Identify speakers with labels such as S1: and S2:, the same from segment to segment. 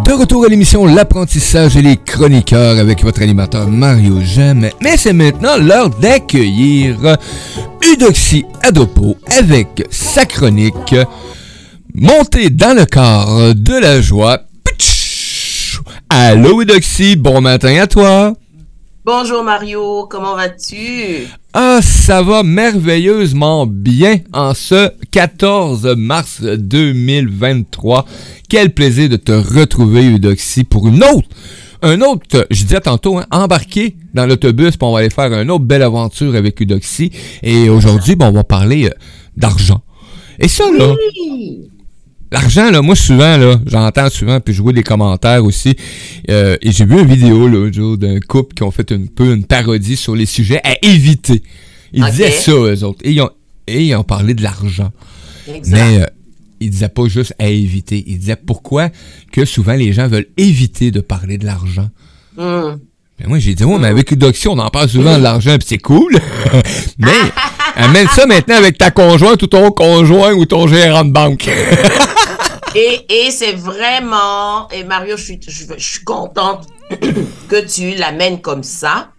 S1: De retour à l'émission L'apprentissage et les chroniqueurs avec votre animateur Mario Gem. Mais c'est maintenant l'heure d'accueillir Eudoxie Adopo avec sa chronique Montée dans le corps de la joie. Allô Eudoxie, bon matin à toi.
S2: Bonjour Mario, comment vas-tu?
S1: Ah, ça va merveilleusement bien en ce 14 mars 2023. Quel plaisir de te retrouver, Eudoxie, pour une autre, un autre, je disais tantôt, hein, embarquer dans l'autobus, pour on va aller faire une autre belle aventure avec Eudoxie. Et aujourd'hui, bon, on va parler euh, d'argent. Et ça, là, L'argent, là, moi, souvent, là, j'entends souvent, puis je vois des commentaires aussi. Euh, et j'ai vu une vidéo, là, d'un couple qui ont fait un peu une parodie sur les sujets à éviter. Ils disaient ça, eux autres. Et ils ont, et ils ont parlé de l'argent. Mais euh, ils disaient pas juste à éviter. Ils disaient pourquoi que souvent les gens veulent éviter de parler de l'argent. Hmm. Ben moi, j'ai dit, ouais, mais avec Eudoxie, on en parle souvent de l'argent, puis c'est cool. mais amène ça maintenant avec ta conjointe ou ton conjoint ou ton gérant de banque.
S2: Et, et c'est vraiment, et Mario, je suis, je, suis contente que tu l'amènes comme ça.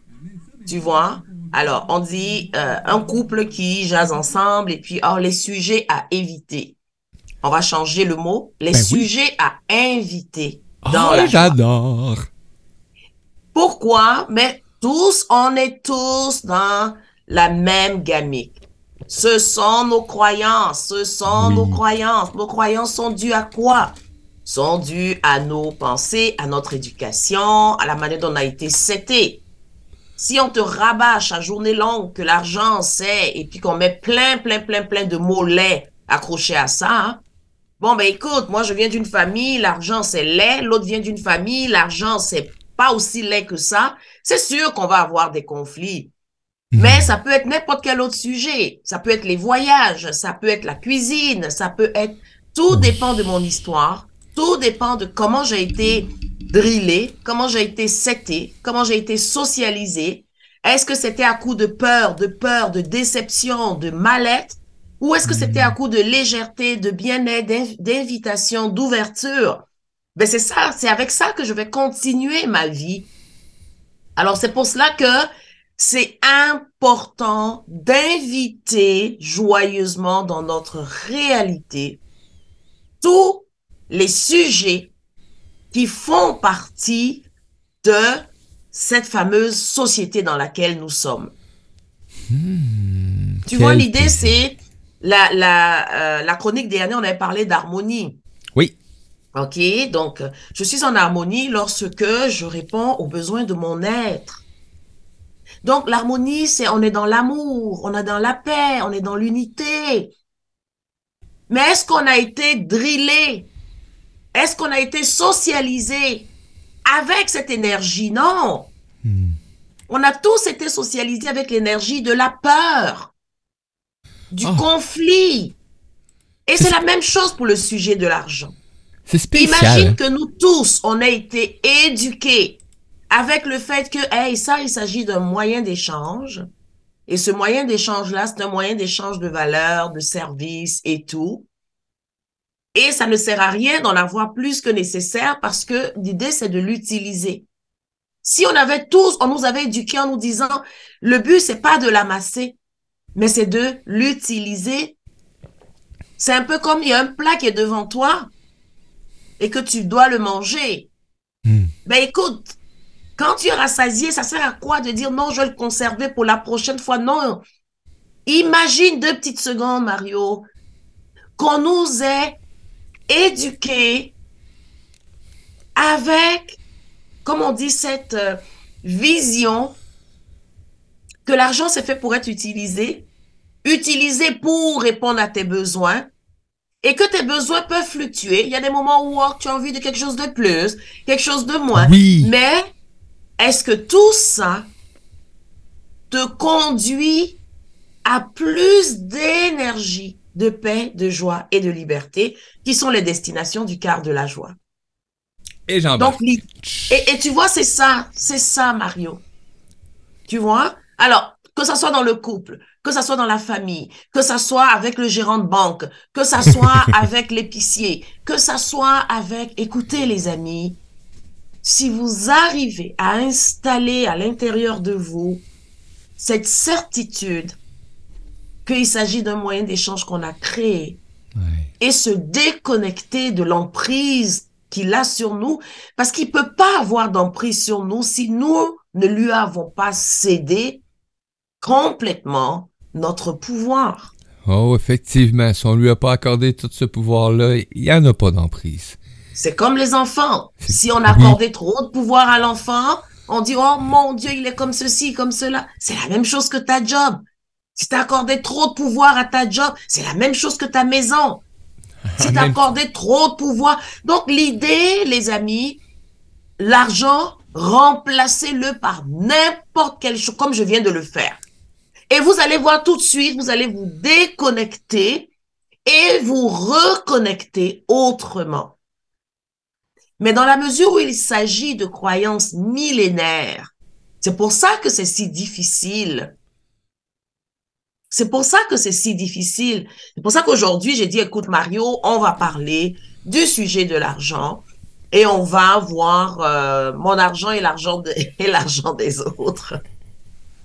S2: Tu vois? Alors, on dit euh, un couple qui jase ensemble et puis, oh, les sujets à éviter. On va changer le mot. Les ben sujets à inviter.
S1: Dans oh, j'adore.
S2: Pourquoi? Mais tous, on est tous dans la même gamique. Ce sont nos croyances, ce sont nos croyances. Nos croyances sont dues à quoi? Sont dues à nos pensées, à notre éducation, à la manière dont on a été seté. Si on te rabâche à journée longue que l'argent c'est, et puis qu'on met plein, plein, plein, plein de mots accrochés à ça, hein, bon ben écoute, moi je viens d'une famille, l'argent c'est laid, l'autre vient d'une famille, l'argent c'est pas aussi laid que ça, c'est sûr qu'on va avoir des conflits. Mais ça peut être n'importe quel autre sujet. Ça peut être les voyages, ça peut être la cuisine, ça peut être... Tout dépend de mon histoire. Tout dépend de comment j'ai été drillé, comment j'ai été seté, comment j'ai été socialisé. Est-ce que c'était à coup de peur, de peur, de déception, de mal-être? Ou est-ce que c'était à coup de légèreté, de bien-être, d'invitation, d'ouverture? Ben c'est ça, c'est avec ça que je vais continuer ma vie. Alors c'est pour cela que c'est important d'inviter joyeusement dans notre réalité tous les sujets qui font partie de cette fameuse société dans laquelle nous sommes. Hmm, tu vois, l'idée, c'est la, la, euh, la chronique dernière, on avait parlé d'harmonie.
S1: Oui.
S2: OK, donc je suis en harmonie lorsque je réponds aux besoins de mon être. Donc l'harmonie, c'est on est dans l'amour, on est dans la paix, on est dans l'unité. Mais est-ce qu'on a été drillé? Est-ce qu'on a été socialisé avec cette énergie? Non. Hmm. On a tous été socialisés avec l'énergie de la peur, du oh. conflit. Et c'est la même chose pour le sujet de l'argent.
S1: C'est spécial.
S2: Imagine que nous tous, on a été éduqués avec le fait que, hey, ça, il s'agit d'un moyen d'échange. Et ce moyen d'échange-là, c'est un moyen d'échange de valeurs, de services et tout. Et ça ne sert à rien d'en avoir plus que nécessaire parce que l'idée, c'est de l'utiliser. Si on avait tous, on nous avait éduqués en nous disant, le but, c'est pas de l'amasser, mais c'est de l'utiliser. C'est un peu comme il y a un plat qui est devant toi et que tu dois le manger. Hmm. Ben écoute, quand tu es rassasié, ça sert à quoi de dire non, je vais le conserver pour la prochaine fois? Non. Imagine deux petites secondes, Mario, qu'on nous ait éduqués avec, comme on dit, cette euh, vision que l'argent c'est fait pour être utilisé, utilisé pour répondre à tes besoins, et que tes besoins peuvent fluctuer. Il y a des moments où oh, tu as envie de quelque chose de plus, quelque chose de moins.
S1: Oui.
S2: Mais est-ce que tout ça te conduit à plus d'énergie, de paix, de joie et de liberté, qui sont les destinations du quart de la joie?
S1: Et j'en
S2: Donc, et, et tu vois, c'est ça, c'est ça, Mario. Tu vois? Alors, que ça soit dans le couple, que ça soit dans la famille, que ça soit avec le gérant de banque, que ça soit avec l'épicier, que ça soit avec, écoutez les amis, si vous arrivez à installer à l'intérieur de vous cette certitude qu'il s'agit d'un moyen d'échange qu'on a créé et se déconnecter de l'emprise qu'il a sur nous, parce qu'il peut pas avoir d'emprise sur nous si nous ne lui avons pas cédé complètement notre pouvoir.
S1: Oh, effectivement, si on lui a pas accordé tout ce pouvoir-là, il n'y en a pas d'emprise.
S2: C'est comme les enfants. Si on accordait trop de pouvoir à l'enfant, on dit, oh mon Dieu, il est comme ceci, comme cela. C'est la même chose que ta job. Si tu accordé trop de pouvoir à ta job, c'est la même chose que ta maison. Si tu accordé trop de pouvoir. Donc, l'idée, les amis, l'argent, remplacez-le par n'importe quelle chose, comme je viens de le faire. Et vous allez voir tout de suite, vous allez vous déconnecter et vous reconnecter autrement. Mais dans la mesure où il s'agit de croyances millénaires, c'est pour ça que c'est si difficile. C'est pour ça que c'est si difficile. C'est pour ça qu'aujourd'hui, j'ai dit, écoute Mario, on va parler du sujet de l'argent et on va voir euh, mon argent et l'argent et l'argent des autres.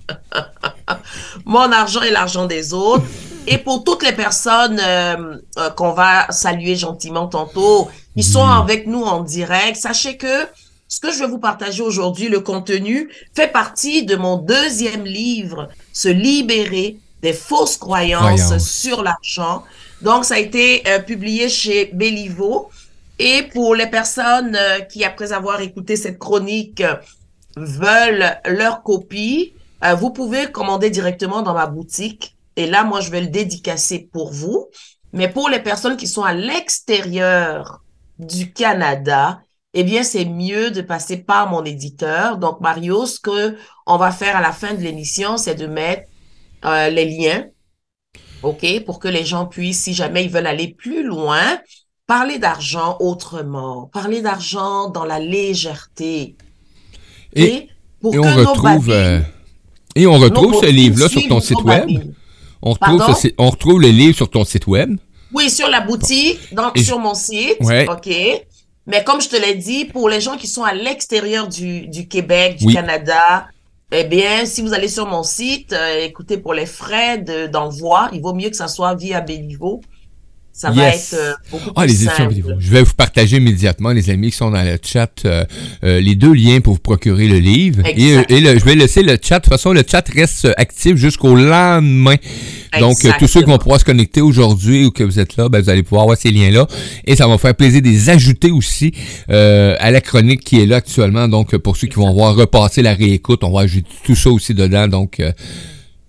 S2: mon argent et l'argent des autres. Et pour toutes les personnes euh, euh, qu'on va saluer gentiment tantôt, ils sont avec nous en direct. Sachez que ce que je vais vous partager aujourd'hui, le contenu, fait partie de mon deuxième livre, Se libérer des fausses croyances sur l'argent. Donc, ça a été euh, publié chez Béliveau. Et pour les personnes qui, après avoir écouté cette chronique, veulent leur copie, vous pouvez commander directement dans ma boutique et là, moi, je vais le dédicacer pour vous. Mais pour les personnes qui sont à l'extérieur du Canada, eh bien, c'est mieux de passer par mon éditeur. Donc, Mario, ce que on va faire à la fin de l'émission, c'est de mettre euh, les liens, OK, pour que les gens puissent, si jamais ils veulent aller plus loin, parler d'argent autrement, parler d'argent dans la légèreté.
S1: Et, pour que on retrouve, euh, et on retrouve ce livre-là sur ton site web. On retrouve, on retrouve le livre sur ton site web.
S2: Oui, sur la boutique, donc sur mon site. OK. Mais comme je te l'ai dit, pour les gens qui sont à l'extérieur du, du, Québec, du Canada, eh bien, si vous allez sur mon site, euh, écoutez, pour les frais d'envoi, il vaut mieux que ça soit via Béliveau. Ça va être euh, beaucoup ah, plus simple.
S1: Je vais vous partager immédiatement, les amis qui sont dans le chat, euh, euh, les deux liens pour vous procurer le livre. Et, je vais laisser le chat. De toute façon, le chat reste actif jusqu'au lendemain. Donc, tous ceux qui vont pouvoir se connecter aujourd'hui ou que vous êtes là, ben, vous allez pouvoir voir ces liens-là. Et ça va me faire plaisir de les ajouter aussi à la chronique qui est là actuellement. Donc, pour ceux qui vont voir repasser la réécoute, on va ajouter tout ça aussi dedans. Donc,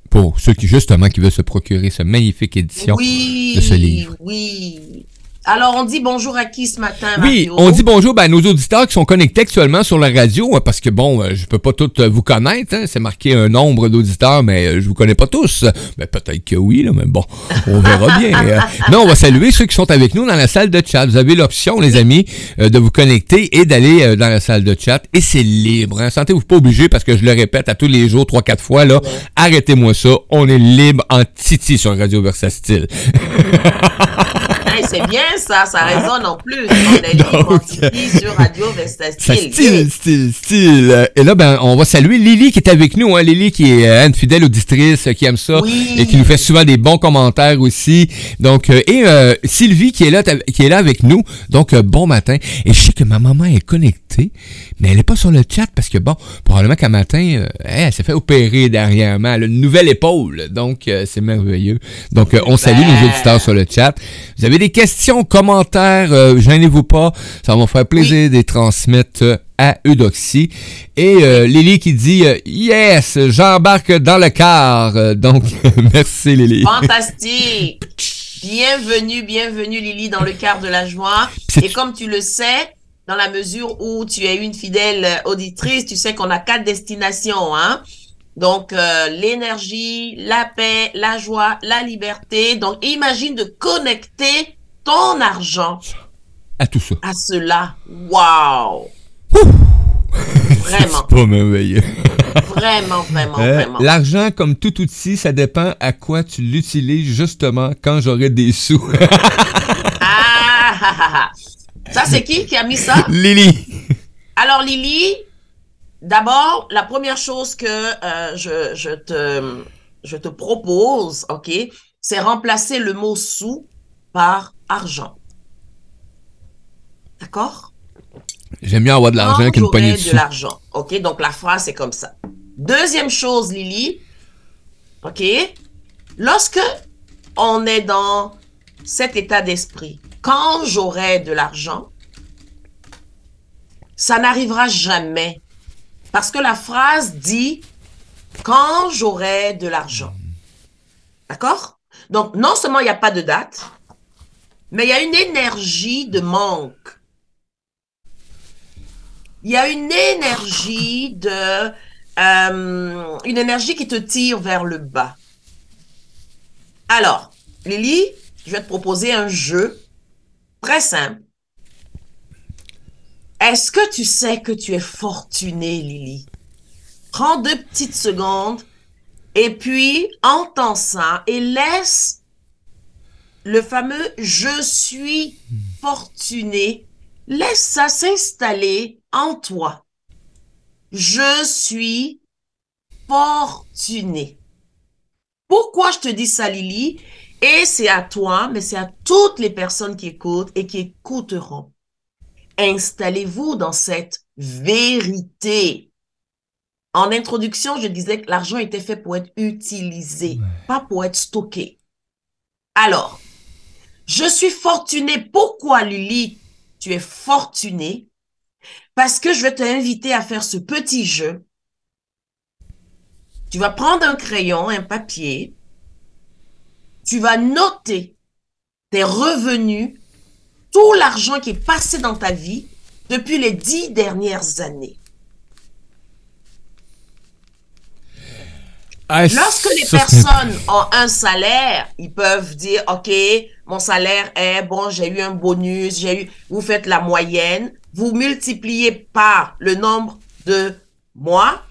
S1: pour ceux qui justement qui veulent se procurer ce magnifique édition de ce livre.
S2: Oui, alors, on dit bonjour à qui ce matin,
S1: Oui, on dit bonjour ben, à nos auditeurs qui sont connectés actuellement sur la radio, hein, parce que bon, euh, je peux pas tous euh, vous connaître. Hein, c'est marqué un nombre d'auditeurs, mais euh, je vous connais pas tous. Mais peut-être que oui, là, mais bon, on verra bien. mais on va saluer ceux qui sont avec nous dans la salle de chat. Vous avez l'option, les amis, de vous connecter et d'aller dans la salle de chat. Et c'est libre. Hein. Sentez-vous pas obligé, parce que je le répète à tous les jours, trois, quatre fois, là. Arrêtez-moi ça. On est libre en titi sur Radio
S2: C'est bien ça, ça résonne en plus. On est libre sur Radio Vesta Style.
S1: Style, style, style. Et là, ben, on va saluer Lily qui est avec nous. Hein. Lily qui est euh, une fidèle auditrice qui aime ça et qui nous fait souvent des bons commentaires aussi. Donc, euh, et euh, Sylvie qui est là, qui est là avec nous. Donc, bon matin. Et je sais que ma maman est connectée, mais elle n'est pas sur le chat parce que bon, probablement qu'un matin, elle s'est fait opérer dernièrement. Elle a une nouvelle épaule. Donc, c'est merveilleux. Donc, on salue nos auditeurs sur le chat. Vous avez des questions, commentaires, euh, gênez-vous pas. Ça va me faire plaisir de les transmettre euh, à Eudoxie. Et euh, Lily qui dit Yes, j'embarque dans le car. donc, merci Lily.
S2: Fantastique. bienvenue, bienvenue Lily dans le car de la joie. Et comme tu le sais, dans la mesure où tu es une fidèle auditrice, tu sais qu'on a quatre destinations, hein. Donc, l'énergie, la paix, la joie, la liberté. Donc, imagine de connecter ton argent
S1: à tout ça.
S2: À cela. Wow! Vraiment.
S1: C'est pas merveilleux.
S2: Vraiment, vraiment,
S1: Euh,
S2: vraiment.
S1: L'argent, comme tout outil, ça dépend à quoi tu l'utilises justement quand j'aurai des sous.
S2: Ah, ah, ah, ah. Ça, c'est qui qui a mis ça?
S1: Lily.
S2: Alors, Lily, d'abord, la première chose que euh, je, je, te, je te propose, OK, c'est remplacer le mot sous par argent. D'accord?
S1: J'aime bien avoir de l'argent qu'une poignée de
S2: de l'argent. OK, donc la phrase est comme ça. Deuxième chose, Lily, OK, lorsque on est dans cet état d'esprit, quand j'aurai de l'argent, ça n'arrivera jamais. Parce que la phrase dit quand j'aurai de l'argent. D'accord? Donc, non seulement il n'y a pas de date, mais il y a une énergie de manque. Il y a une énergie de... euh, une énergie qui te tire vers le bas. Alors, Lily, je vais te proposer un jeu très simple. Est-ce que tu sais que tu es fortunée, Lily? Prends deux petites secondes et puis entends ça et laisse le fameux je suis fortuné, laisse ça s'installer en toi. Je suis fortuné. Pourquoi je te dis ça, Lily? Et c'est à toi, mais c'est à toutes les personnes qui écoutent et qui écouteront. Installez-vous dans cette vérité. En introduction, je disais que l'argent était fait pour être utilisé, pas pour être stocké. Alors, je suis fortuné. Pourquoi, Lily, tu es fortuné? Parce que je vais t'inviter à faire ce petit jeu. Tu vas prendre un crayon, un papier. Tu vas noter tes revenus, tout l'argent qui est passé dans ta vie depuis les dix dernières années. Lorsque les personnes ont un salaire, ils peuvent dire, OK, mon salaire est, bon, j'ai eu un bonus, j'ai eu, vous faites la moyenne, vous multipliez par le nombre de mois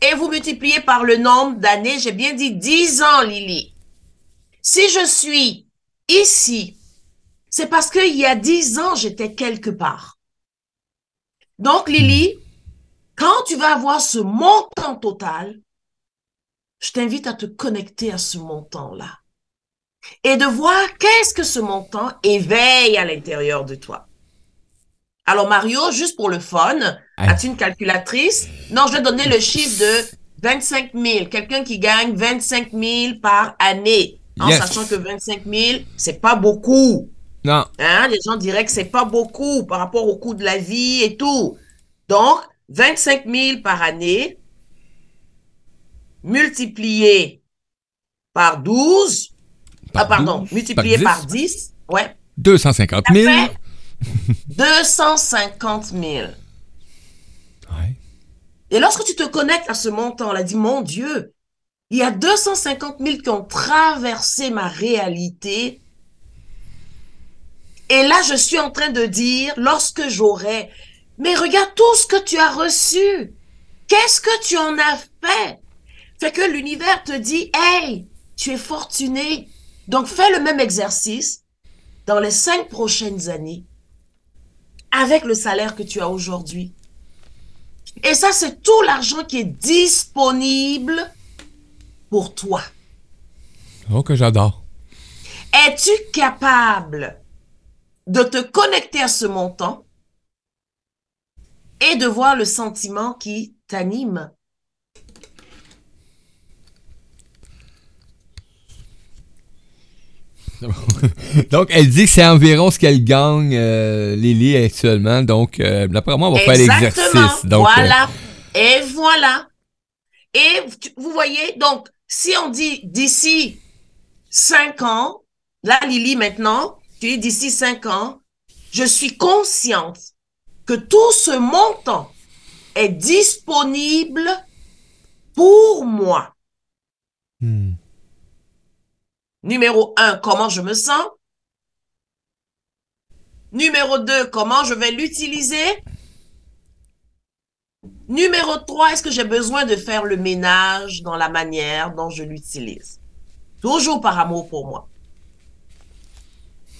S2: et vous multipliez par le nombre d'années. J'ai bien dit 10 ans, Lily. Si je suis ici, c'est parce qu'il y a 10 ans, j'étais quelque part. Donc, Lily, quand tu vas avoir ce montant total, je t'invite à te connecter à ce montant-là et de voir qu'est-ce que ce montant éveille à l'intérieur de toi. Alors Mario, juste pour le fun, as-tu une calculatrice? Non, je vais donner le chiffre de 25 000. Quelqu'un qui gagne 25 000 par année. En
S1: Yes.
S2: sachant que 25 000, c'est pas beaucoup.
S1: Non.
S2: Hein? Les gens diraient que c'est pas beaucoup par rapport au coût de la vie et tout. Donc, 25 000 par année, multiplié par 12, ah
S1: Par
S2: pardon,
S1: 12,
S2: multiplié
S1: par
S2: par 10, ouais,
S1: 250
S2: ça
S1: 000.
S2: fait 250 000.
S1: Ouais.
S2: Et lorsque tu te connectes à ce montant, on a dit, mon Dieu, il y a 250 000 qui ont traversé ma réalité. Et là, je suis en train de dire, lorsque j'aurai, mais regarde tout ce que tu as reçu. Qu'est-ce que tu en as fait? Fait que l'univers te dit, hey, tu es fortuné. Donc, fais le même exercice dans les cinq prochaines années avec le salaire que tu as aujourd'hui. Et ça, c'est tout l'argent qui est disponible pour toi.
S1: Oh, que j'adore.
S2: Es-tu capable de te connecter à ce montant et de voir le sentiment qui t'anime?
S1: Donc, elle dit que c'est environ ce qu'elle gagne, euh, Lily, actuellement. Donc, euh, d'après moi, on va faire l'exercice. Donc, euh,
S2: voilà. Et voilà. Et tu- vous voyez, donc, si on dit d'ici cinq ans, là, Lily, maintenant, tu dis d'ici cinq ans, je suis consciente que tout ce montant est disponible pour moi.
S1: hmm.
S2: Numéro un, comment je me sens? Numéro deux, comment je vais l'utiliser? Numéro 3, est-ce que j'ai besoin de faire le ménage dans la manière dont je l'utilise? Toujours par amour pour moi.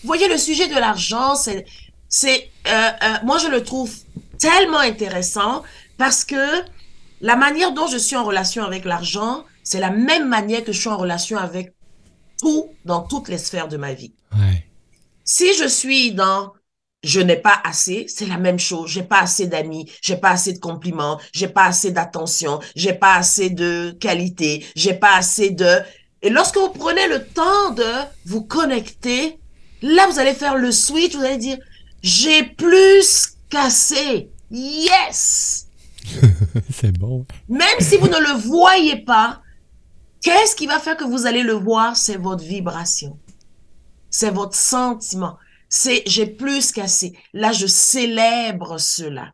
S2: Vous voyez, le sujet de l'argent, c'est, c'est, euh, euh, moi je le trouve tellement intéressant parce que la manière dont je suis en relation avec l'argent, c'est la même manière que je suis en relation avec tout dans toutes les sphères de ma vie. Si je suis dans je n'ai pas assez, c'est la même chose. J'ai pas assez d'amis, j'ai pas assez de compliments, j'ai pas assez d'attention, j'ai pas assez de qualité, j'ai pas assez de. Et lorsque vous prenez le temps de vous connecter, là vous allez faire le switch, vous allez dire j'ai plus qu'assez. Yes.
S1: c'est bon.
S2: Même si vous ne le voyez pas, qu'est-ce qui va faire que vous allez le voir? C'est votre vibration. C'est votre sentiment c'est j'ai plus qu'assez. Là, je célèbre cela.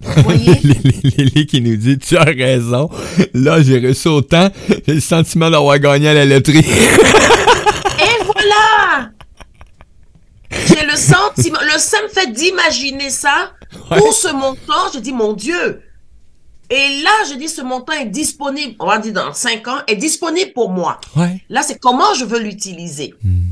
S1: Lily qui nous dit Tu as raison. Là, j'ai reçu autant. J'ai le sentiment d'avoir gagné à la loterie.
S2: Et voilà! J'ai le sentiment. Le me fait d'imaginer ça. Pour ce montant, je dis Mon Dieu! Et là, je dis, ce montant est disponible, on va dire dans cinq ans, est disponible pour moi. Là, c'est comment je veux l'utiliser. Hmm.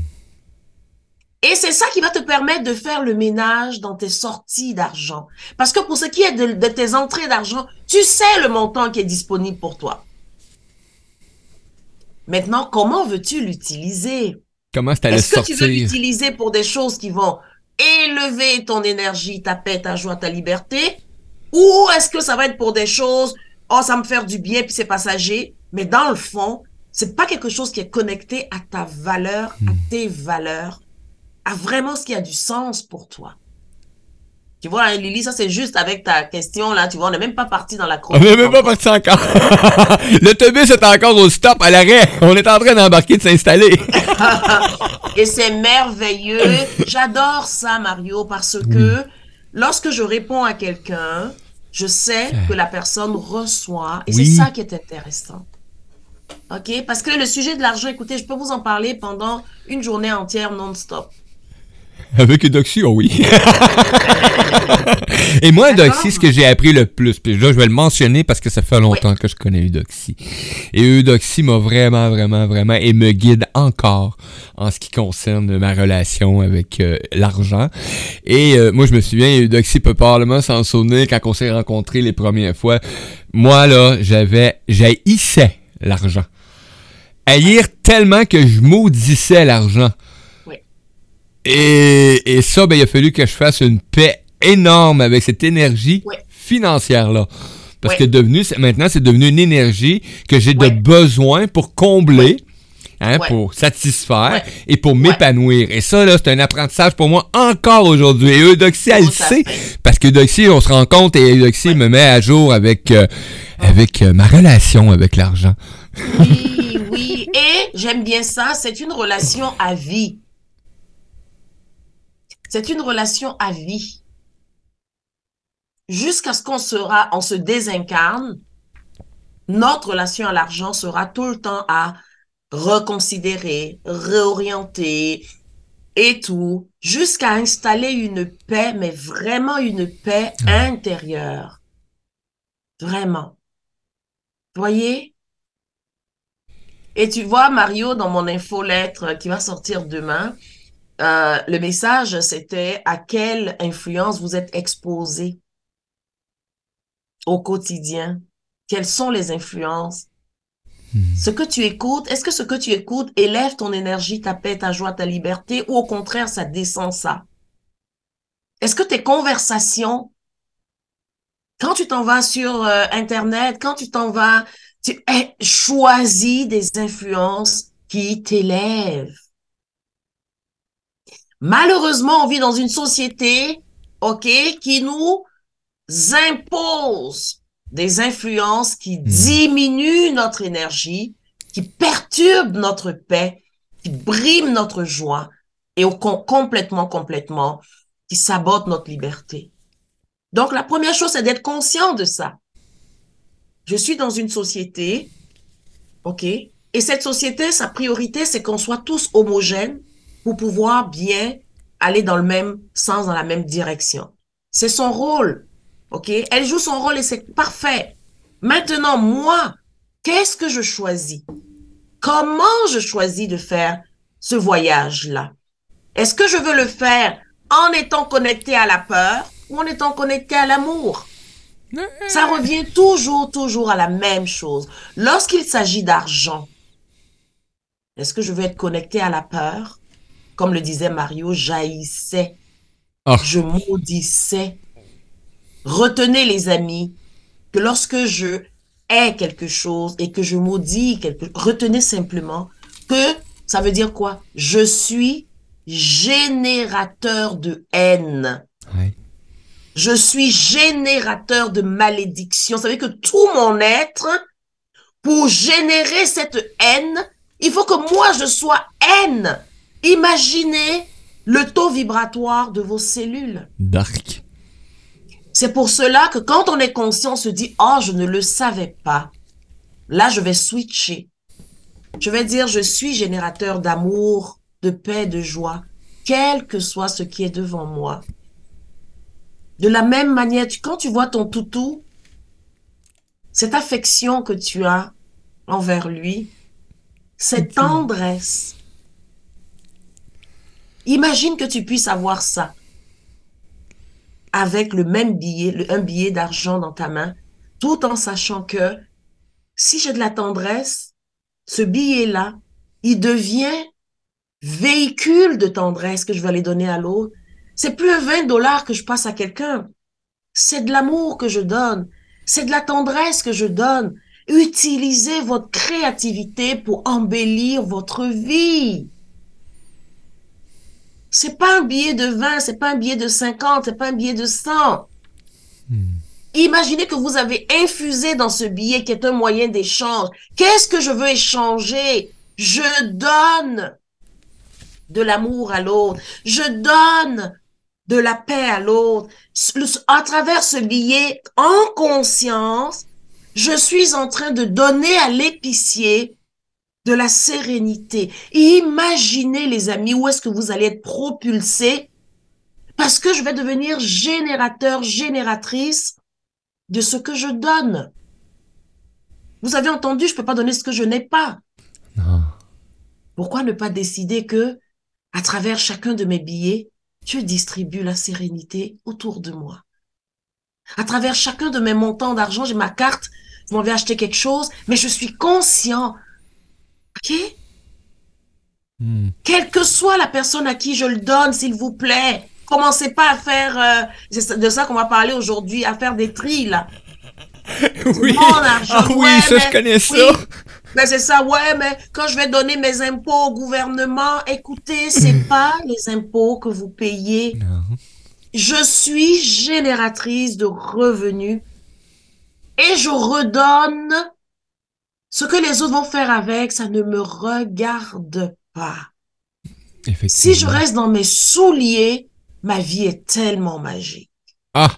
S2: Et c'est ça qui va te permettre de faire le ménage dans tes sorties d'argent. Parce que pour ce qui est de, tes entrées d'argent, tu sais le montant qui est disponible pour toi. Maintenant, comment veux-tu l'utiliser?
S1: Comment Est-ce que
S2: tu veux l'utiliser pour des choses qui vont élever ton énergie, ta paix, ta joie, ta liberté? Ou est-ce que ça va être pour des choses, oh, ça me faire du bien, puis c'est passager? Mais dans le fond, c'est pas quelque chose qui est connecté à ta valeur, à hmm. tes valeurs, à vraiment ce qui a du sens pour toi. Tu vois, hein, Lily, ça c'est juste avec ta question là, tu vois, on n'est même pas parti dans la
S1: chronique. On n'est même pas parti encore. L'autobus est encore au stop, à l'arrêt. On est en train d'embarquer, de s'installer.
S2: Et c'est merveilleux. J'adore ça, Mario, parce que lorsque je réponds à quelqu'un, je sais que la personne reçoit. Et c'est ça qui est intéressant. OK? Parce que le sujet de l'argent, écoutez, je peux vous en parler pendant une journée entière non-stop.
S1: Avec Eudoxie, oh oui. Et moi, Eudoxie, ce que j'ai appris le plus, puis là, je vais le mentionner parce que ça fait longtemps que je connais Eudoxie. Et Eudoxie m'a vraiment, vraiment, vraiment, et me guide encore en ce qui concerne ma relation avec euh, l'argent. Et euh, moi, je me souviens, Eudoxie peut probablement s'en souvenir quand on s'est rencontrés les premières fois. Moi, là, j'avais, j'haïssais l'argent. Haïr tellement que je maudissais l'argent. Et, ça, ben, il a fallu que je fasse une paix énorme avec cette énergie financière-là. Parce que devenu, maintenant, c'est devenu une énergie que j'ai de besoin pour combler. Hein, pour satisfaire et pour m'épanouir. Et ça, là, c'est un apprentissage pour moi encore aujourd'hui. Et Eudoxie, elle le sait, parce qu'Eudoxie, on se rend compte et Eudoxie me met à jour avec, euh, avec euh, ma relation avec l'argent.
S2: Oui, oui. Et j'aime bien ça, c'est une relation à vie. C'est une relation à vie. Jusqu'à ce qu'on sera, on se désincarne, notre relation à l'argent sera tout le temps à reconsidérer, réorienter et tout, jusqu'à installer une paix, mais vraiment une paix intérieure. Vraiment. Voyez? Et tu vois, Mario, dans mon infolettre qui va sortir demain, euh, le message, c'était à quelle influence vous êtes exposé au quotidien? Quelles sont les influences? Hmm. Ce que tu écoutes, est-ce que ce que tu écoutes élève ton énergie, ta paix, ta joie, ta liberté, ou au contraire, ça descend ça? Est-ce que tes conversations, quand tu t'en vas sur euh, Internet, quand tu t'en vas, tu eh, choisis des influences qui t'élèvent? Malheureusement, on vit dans une société, OK, qui nous impose des influences qui hmm. diminuent notre énergie, qui perturbent notre paix, qui briment notre joie et au, complètement, complètement, qui sabotent notre liberté. Donc, la première chose, c'est d'être conscient de ça. Je suis dans une société, OK, et cette société, sa priorité, c'est qu'on soit tous homogènes, pour pouvoir bien aller dans le même sens, dans la même direction. C'est son rôle. OK? Elle joue son rôle et c'est parfait. Maintenant, moi, qu'est-ce que je choisis? Comment je choisis de faire ce voyage-là? Est-ce que je veux le faire en étant connecté à la peur ou en étant connecté à l'amour? Ça revient toujours, toujours à la même chose. Lorsqu'il s'agit d'argent, est-ce que je veux être connecté à la peur? Comme le disait Mario, jaillissait.
S1: Ah.
S2: Je maudissais. Retenez les amis que lorsque je hais quelque chose et que je maudis quelque retenez simplement que ça veut dire quoi? Je suis générateur de haine. Je suis générateur de malédiction. Ça veut dire que tout mon être, pour générer cette haine, il faut que moi je sois haine. Imaginez le taux vibratoire de vos cellules.
S1: Dark.
S2: C'est pour cela que quand on est conscient, on se dit, oh, je ne le savais pas. Là, je vais switcher. Je vais dire, je suis générateur d'amour, de paix, de joie, quel que soit ce qui est devant moi. De la même manière, tu- quand tu vois ton toutou, cette affection que tu as envers lui, cette tendresse, imagine que tu puisses avoir ça avec le même billet, le- un billet d'argent dans ta main, tout en sachant que si j'ai de la tendresse, ce billet-là, il devient véhicule de tendresse que je vais aller donner à l'autre. C'est plus un 20 dollars que je passe à quelqu'un. C'est de l'amour que je donne. C'est de la tendresse que je donne. Utilisez votre créativité pour embellir votre vie. C'est pas un billet de 20, c'est pas un billet de 50, c'est pas un billet de 100. Imaginez que vous avez infusé dans ce billet qui est un moyen d'échange. Qu'est-ce que je veux échanger? Je donne de l'amour à l'autre. Je donne de la paix à l'autre. À travers ce billet, en conscience, je suis en train de donner à l'épicier de la sérénité. Imaginez, les amis, où est-ce que vous allez être propulsés parce que je vais devenir générateur, génératrice de ce que je donne. Vous avez entendu, je peux pas donner ce que je n'ai pas.
S1: Non.
S2: Pourquoi ne pas décider que, à travers chacun de mes billets, je distribue la sérénité autour de moi? À travers chacun de mes montants d'argent, j'ai ma carte, vous m'avez acheté quelque chose, mais je suis conscient. OK?
S1: Hmm.
S2: Quelle que soit la personne à qui je le donne, s'il vous plaît, commencez pas à faire, euh, c'est de ça qu'on va parler aujourd'hui, à faire des tris, là.
S1: Oui.
S2: Mon argent,
S1: Ah oui,
S2: ouais,
S1: ça, je
S2: mais-
S1: connais ça.
S2: oui. Ben c'est ça, ouais, mais quand je vais donner mes impôts au gouvernement, écoutez, c'est pas les impôts que vous payez.
S1: Non.
S2: Je suis génératrice de revenus et je redonne ce que les autres vont faire avec, ça ne me regarde pas. Si je reste dans mes souliers, ma vie est tellement magique.
S1: Ah!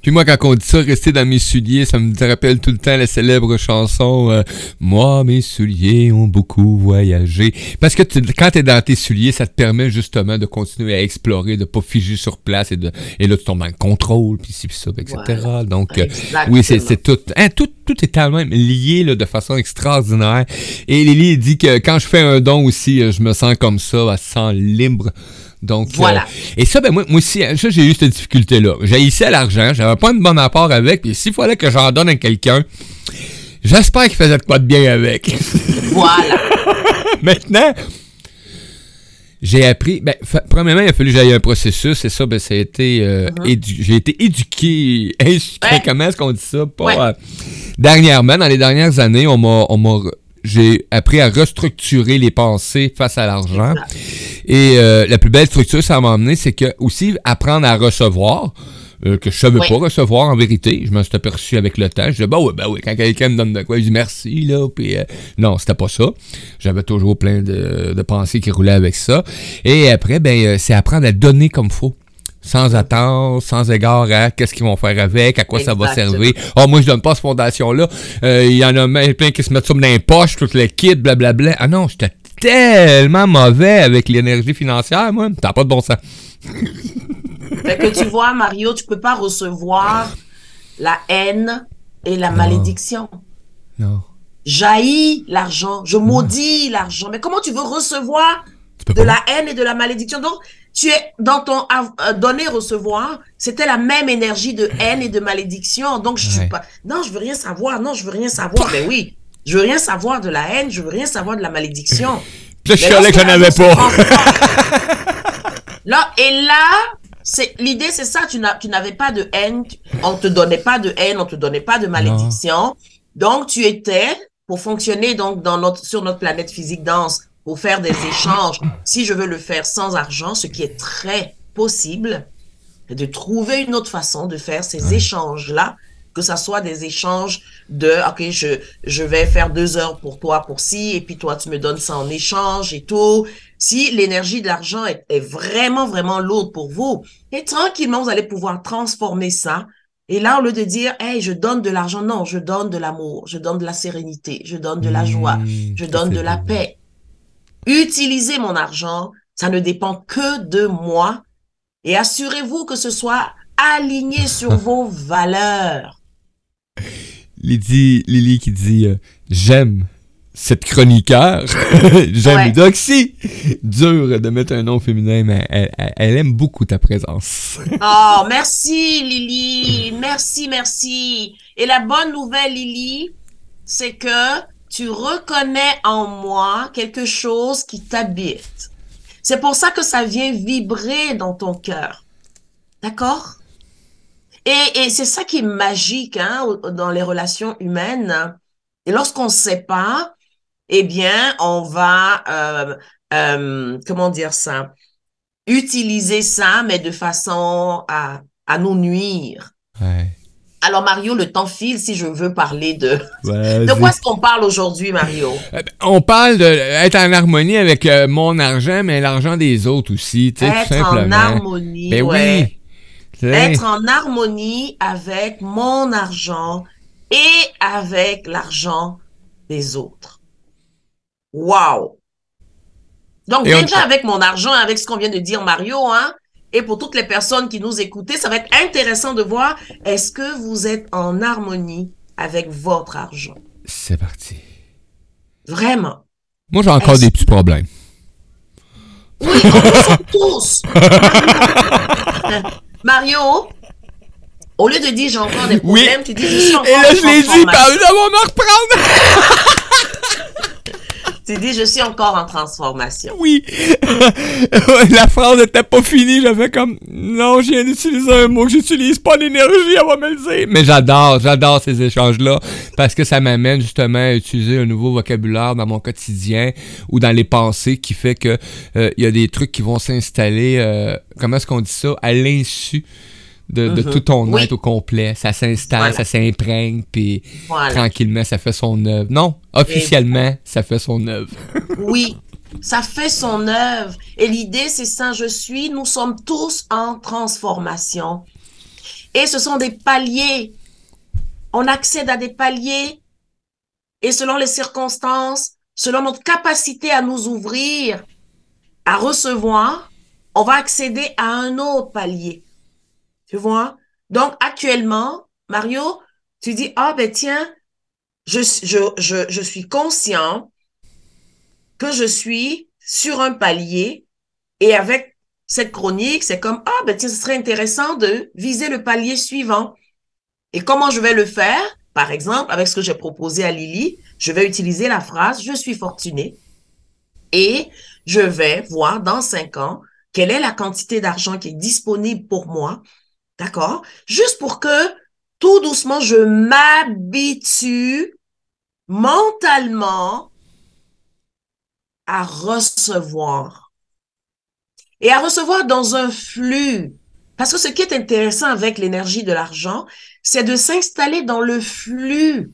S1: Puis moi, quand on dit ça, rester dans mes souliers, ça me rappelle tout le temps la célèbre chanson euh, Moi, mes souliers ont beaucoup voyagé. Parce que tu- quand t'es dans tes souliers, ça te permet justement de continuer à explorer, de pas figer sur place et de et là, tu tombes dans le contrôle, puis ci, puis ça, etc.
S2: Voilà.
S1: Donc, euh, oui, c'est tout, hein, tout. Tout est tellement lié là, de façon extraordinaire. Et Lily dit que quand je fais un don aussi, euh, je me sens comme ça, elle se sent libre. Donc, euh,
S2: Voilà.
S1: et ça, ben moi, moi aussi, hein, ça, j'ai eu cette difficulté-là. À l'argent, j'avais pas une bonne apport avec, puis s'il fallait que j'en donne à quelqu'un, j'espère qu'il faisait de quoi de bien avec.
S2: Voilà.
S1: Maintenant, j'ai appris, ben, premièrement, il a fallu que j'aille un processus, et ça, ben, ça a été, euh, édu- j'ai été éduqué,
S2: Ouais.
S1: comment est-ce qu'on dit ça? Pas,
S2: Ouais.
S1: euh, dernièrement, dans les dernières années, on m'a, on m'a, j'ai appris à restructurer les pensées face à l'argent. Et euh, la plus belle structure, ça m'a emmené, c'est que aussi apprendre à recevoir, euh, que je savais
S2: Oui.
S1: pas recevoir en vérité. Je m'en suis aperçu avec le temps. Je disais, bah oui, bah oui, quand quelqu'un me donne de quoi, je dis merci, là. Puis euh, non, c'était pas ça. J'avais toujours plein de, de pensées qui roulaient avec ça. Et après, ben, euh, c'est apprendre à donner comme faut. Sans attendre, sans égard à qu'est-ce qu'ils vont faire avec, à quoi ça va servir. Oh, moi, je donne pas cette fondation-là. Euh, Il y en a même plein qui se mettent ça dans les poches, tout le kit, blablabla. Ah non, j'étais tellement mauvais avec l'énergie financière, moi. T'as pas de bon sens.
S2: Fait que tu vois, Mario, tu peux pas recevoir la haine et la malédiction.
S1: Non.
S2: Jaillit l'argent, je maudis l'argent. Mais comment tu veux recevoir de la haine et de la malédiction? Donc, tu es dans ton euh, donner-recevoir, c'était la même énergie de haine et de malédiction. Donc, je suis pas, non, je veux rien savoir, non, je veux rien savoir. Mais oui, je veux rien savoir de la haine, je veux rien savoir de la malédiction.
S1: Je chialais que j'en avais pas.
S2: là, et là, c'est, l'idée, c'est ça, tu n'avais pas de haine, on te donnait pas de haine, on te donnait pas de malédiction. Donc, tu étais, pour fonctionner donc dans notre, sur notre planète physique dense, pour faire des échanges, si je veux le faire sans argent, ce qui est très possible, de trouver une autre façon de faire ces échanges-là, que ça soit des échanges de, OK, je, je vais faire deux heures pour toi pour ci, et puis toi, tu me donnes ça en échange et tout. Si l'énergie de l'argent est, est, vraiment, vraiment lourde pour vous, et tranquillement, vous allez pouvoir transformer ça. Et là, au lieu de dire, hey, je donne de l'argent, non, je donne de l'amour, je donne de la sérénité, je donne de la joie, mmh, je donne de la paix Utilisez mon argent, ça ne dépend que de moi. Et assurez-vous que ce soit aligné sur vos valeurs.
S1: Lydie, Lily qui dit euh, J'aime cette chroniqueur. J'aime Doxy. Dur de mettre un nom féminin, mais elle, aime beaucoup ta présence.
S2: oh, merci Lily. Merci, merci. Et la bonne nouvelle, Lily, c'est que tu reconnais en moi quelque chose qui t'habite. C'est pour ça que ça vient vibrer dans ton cœur. D'accord? Et, c'est ça qui est magique hein, dans les relations humaines. Et lorsqu'on ne sait pas, eh bien, on va, euh, euh, comment dire ça, utiliser ça, mais de façon à, à nous nuire. Alors Mario, le temps file si je veux parler de... de quoi est-ce qu'on parle aujourd'hui, Mario?
S1: Euh, ben, on parle d'être en harmonie avec euh, mon argent, mais l'argent des autres aussi, tu sais, tout simplement.
S2: Être en harmonie,
S1: ben
S2: oui. Être en harmonie avec mon argent et avec l'argent des autres. Wow! Donc, déjà avec mon argent, avec ce qu'on vient de dire, Mario, hein, et pour toutes les personnes qui nous écoutent, ça va être intéressant de voir est-ce que vous êtes en harmonie avec votre argent?
S1: C'est parti.
S2: Vraiment?
S1: Moi, j'ai encore des petits problèmes.
S2: Oui, on tous. Mario, au lieu de dire j'ai encore des problèmes, tu dis je suis encore
S1: Et là, je l'ai dit, par on va reprendre.
S2: Tu dis, je suis encore en transformation.
S1: Oui. la phrase n'était pas finie. J'avais comme, non, je viens d'utiliser un mot que j'utilise pas l'énergie, elle va me le dire. Mais j'adore, j'adore ces échanges-là parce que ça m'amène justement à utiliser un nouveau vocabulaire dans mon quotidien ou dans les pensées qui fait que euh, il y a des trucs qui vont s'installer, euh, comment est-ce qu'on dit ça, à l'insu de, de mhm. tout ton être au complet. Ça s'installe, ça s'imprègne, puis tranquillement, ça fait son œuvre. Non, officiellement, ça fait son œuvre.
S2: oui, ça fait son œuvre. Et l'idée, c'est ça, je suis, nous sommes tous en transformation. Et ce sont des paliers. On accède à des paliers. Et selon les circonstances, selon notre capacité à nous ouvrir, à recevoir, on va accéder à un autre palier. Tu vois? Donc, actuellement, Mario, tu dis, ah ben tiens, je, je, je, je suis conscient que je suis sur un palier et avec cette chronique, c'est comme, ah ben tiens, ce serait intéressant de viser le palier suivant. Et comment je vais le faire? Par exemple, avec ce que j'ai proposé à Lily, je vais utiliser la phrase, je suis fortuné et je vais voir dans cinq ans quelle est la quantité d'argent qui est disponible pour moi D'accord? Juste pour que tout doucement, je m'habitue mentalement à recevoir. Et à recevoir dans un flux. Parce que ce qui est intéressant avec l'énergie de l'argent, c'est de s'installer dans le flux.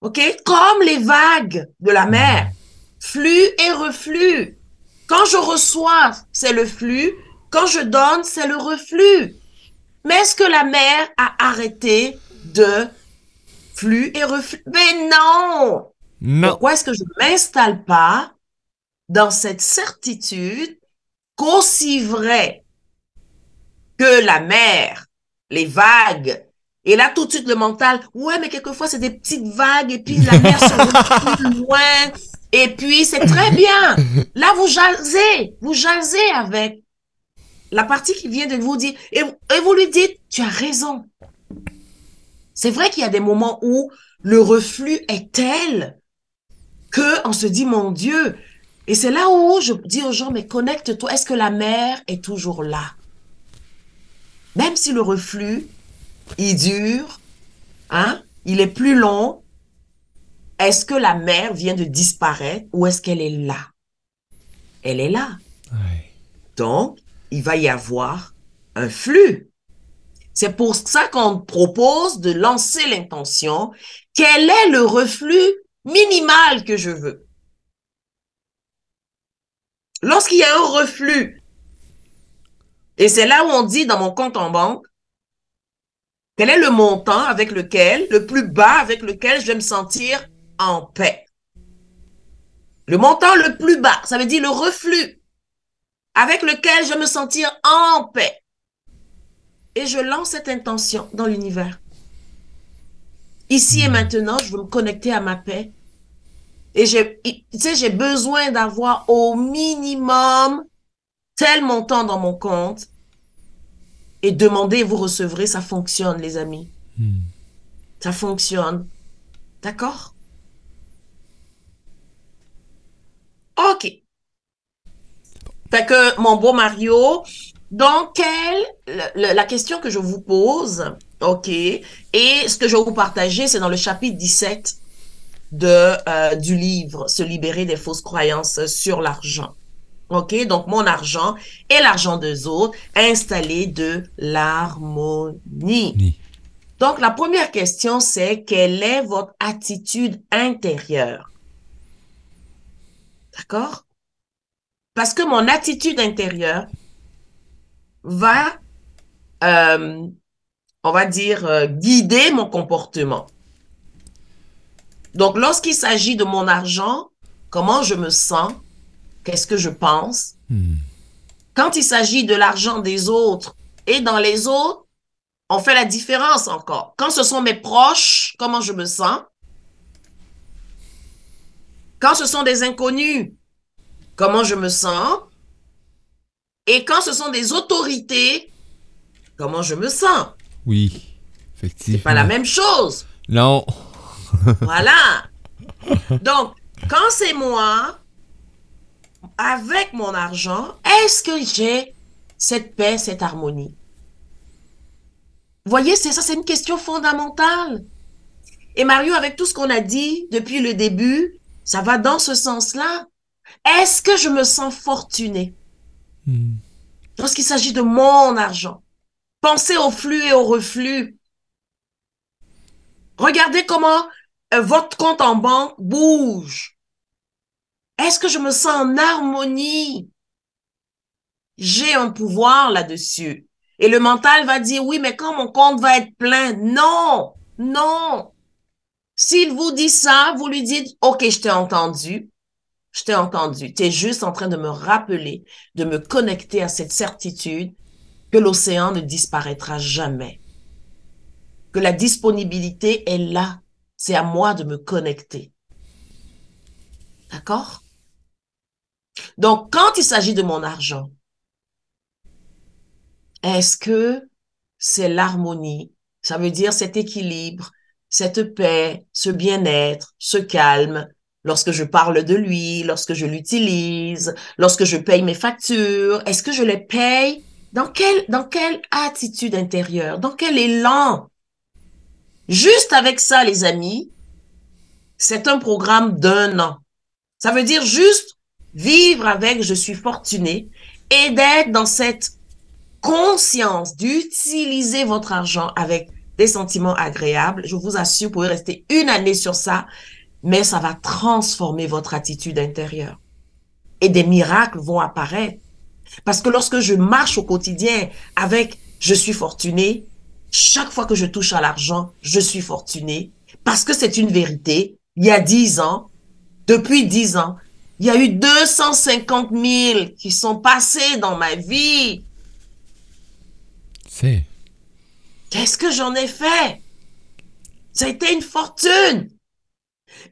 S2: OK? Comme les vagues de la mer. Flux et reflux. Quand je reçois, c'est le flux. Quand je donne, c'est le reflux. Mais est-ce que la mer a arrêté de flux et reflux? Mais non!
S1: Non.
S2: Pourquoi est-ce que je ne m'installe pas dans cette certitude qu'aussi vrai que la mer, les vagues Et là, tout de suite, le mental, ouais, mais quelquefois, c'est des petites vagues, et puis la mer se plus loin, et puis c'est très bien. Là, vous jasez, vous jasez avec la partie qui vient de vous dire, et, et vous lui dites, tu as raison. C'est vrai qu'il y a des moments où le reflux est tel que on se dit, mon Dieu, et c'est là où je dis aux gens, mais connecte-toi, est-ce que la mer est toujours là? Même si le reflux, il dure, hein, il est plus long, est-ce que la mer vient de disparaître ou est-ce qu'elle est là? Elle est là. Donc, il va y avoir un flux. C'est pour ça qu'on propose de lancer l'intention. Quel est le reflux minimal que je veux? Lorsqu'il y a un reflux, et c'est là où on dit dans mon compte en banque, quel est le montant avec lequel, le plus bas avec lequel je vais me sentir en paix? Le montant le plus bas, ça veut dire le reflux avec lequel je vais me sentir en paix. Et je lance cette intention dans l'univers. Ici et maintenant, je veux me connecter à ma paix. Et j'ai, tu sais, j'ai besoin d'avoir au minimum tel montant dans mon compte et demandez vous recevrez, ça fonctionne, les amis. Hmm. Ça fonctionne. D'accord? OK. Fait que, mon beau Mario, dans quelle, la, question que je vous pose, OK, et ce que je vais vous partager, c'est dans le chapitre 17 de, euh, du livre Se libérer des fausses croyances sur l'argent. OK? Donc, mon argent et l'argent des autres, installer de l'harmonie. Donc, la première question, c'est quelle est votre attitude intérieure? D'accord? Parce que mon attitude intérieure va, euh, on va dire, euh, guider mon comportement. Donc, lorsqu'il s'agit de mon argent, comment je me sens, qu'est-ce que je pense. Hmm. Quand il s'agit de l'argent des autres et dans les autres, on fait la différence encore. Quand ce sont mes proches, comment je me sens. Quand ce sont des inconnus, comment je me sens. Et quand ce sont des autorités, comment je me sens.
S1: Oui, effectivement.
S2: C'est pas la même chose.
S1: Non.
S2: voilà. Donc, quand c'est moi, avec mon argent, est-ce que j'ai cette paix, cette harmonie? voyez, c'est ça, c'est une question fondamentale. Et Mario, avec tout ce qu'on a dit depuis le début, ça va dans ce sens-là. Est-ce que je me sens fortuné hmm. lorsqu'il s'agit de mon argent? Pensez au flux et au reflux. Regardez comment euh, votre compte en banque bouge. Est-ce que je me sens en harmonie? J'ai un pouvoir là-dessus. Et le mental va dire, oui, mais quand mon compte va être plein, non, non. S'il vous dit ça, vous lui dites, OK, je t'ai entendu. Je t'ai entendu. Tu es juste en train de me rappeler, de me connecter à cette certitude que l'océan ne disparaîtra jamais. Que la disponibilité est là. C'est à moi de me connecter. D'accord? Donc, quand il s'agit de mon argent, est-ce que c'est l'harmonie? Ça veut dire cet équilibre, cette paix, ce bien-être, ce calme, lorsque je parle de lui, lorsque je l'utilise, lorsque je paye mes factures, est-ce que je les paye? Dans quelle, dans quelle attitude intérieure? Dans quel élan? Juste avec ça, les amis, c'est un programme d'un an. Ça veut dire juste vivre avec je suis fortuné et d'être dans cette conscience d'utiliser votre argent avec des sentiments agréables. Je vous assure, vous pouvez rester une année sur ça, mais ça va transformer votre attitude intérieure. Et des miracles vont apparaître. Parce que lorsque je marche au quotidien avec je suis fortuné, chaque fois que je touche à l'argent, je suis fortuné. Parce que c'est une vérité. Il y a dix ans, depuis dix ans, il y a eu 250 000 qui sont passés dans ma vie.
S1: C'est.
S2: Qu'est-ce que j'en ai fait? Ça a été une fortune.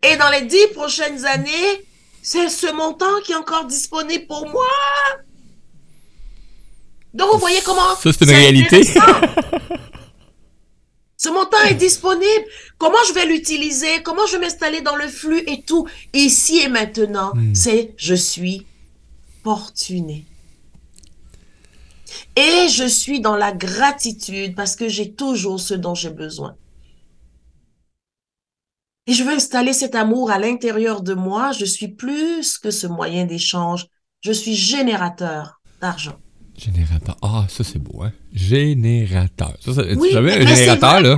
S2: Et dans les dix prochaines années, c'est ce montant qui est encore disponible pour moi. Donc, vous voyez comment...
S1: Ça, c'est une réalité.
S2: ce montant est disponible. Comment je vais l'utiliser? Comment je vais m'installer dans le flux et tout? Ici et maintenant,
S1: Hmm.
S2: c'est je suis fortuné. Et je suis dans la gratitude parce que j'ai toujours ce dont j'ai besoin. Et je veux installer cet amour à l'intérieur de moi. Je suis plus que ce moyen d'échange. Je suis générateur d'argent.
S1: Générateur. Ah, ça, c'est beau, hein? Générateur. Ça, ça,
S2: Oui,
S1: tu savais, un générateur, là?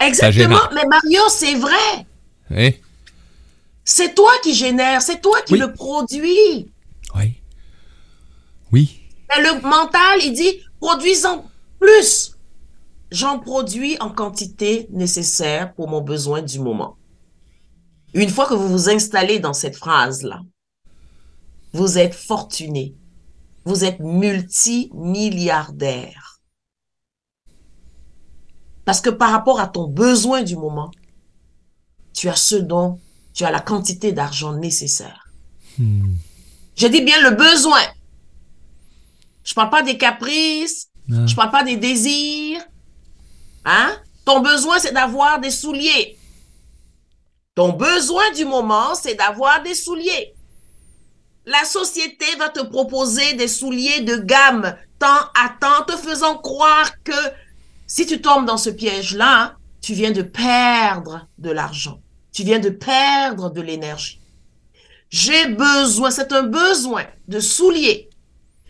S2: Exactement.
S1: génère.
S2: Mais Mario, c'est vrai.
S1: Hein?
S2: C'est toi qui génère. C'est toi qui
S1: Oui.
S2: le produis.
S1: Oui. Oui.
S2: Mais le mental, il dit, produisons plus. J'en produis en quantité nécessaire pour mon besoin du moment. Une fois que vous vous installez dans cette phrase-là, vous êtes fortuné. Vous êtes multimilliardaire. Parce que par rapport à ton besoin du moment, tu as ce dont, tu as la quantité d'argent nécessaire.
S1: Hmm.
S2: Je dis bien le besoin. Je parle pas des caprices,
S1: Non.
S2: je parle pas des désirs. Hein? Ton besoin, c'est d'avoir des souliers. Ton besoin du moment, c'est d'avoir des souliers. La société va te proposer des souliers de gamme, temps à temps, te faisant croire que si tu tombes dans ce piège-là, tu viens de perdre de l'argent. Tu viens de perdre de l'énergie. J'ai besoin, c'est un besoin de souliers.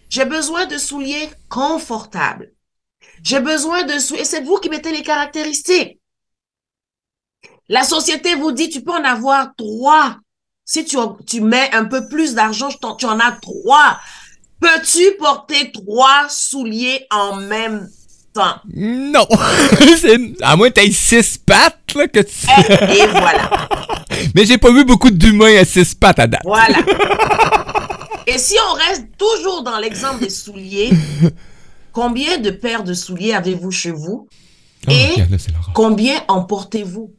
S2: J'ai besoin de souliers confortables. J'ai besoin de souliers. Et c'est vous qui mettez les caractéristiques. La société vous dit, tu peux en avoir trois. Si tu, tu mets un peu plus d'argent, tu en as trois. Peux-tu porter trois souliers en même temps?
S1: Non! À moins que t'aies six pattes, là, que tu...
S2: Et, et voilà.
S1: Mais j'ai pas vu beaucoup d'humains à six pattes à date.
S2: Voilà. Et si on reste toujours dans l'exemple des souliers, combien de paires de souliers avez-vous chez vous?
S1: Oh,
S2: Et-. Combien en portez-vous?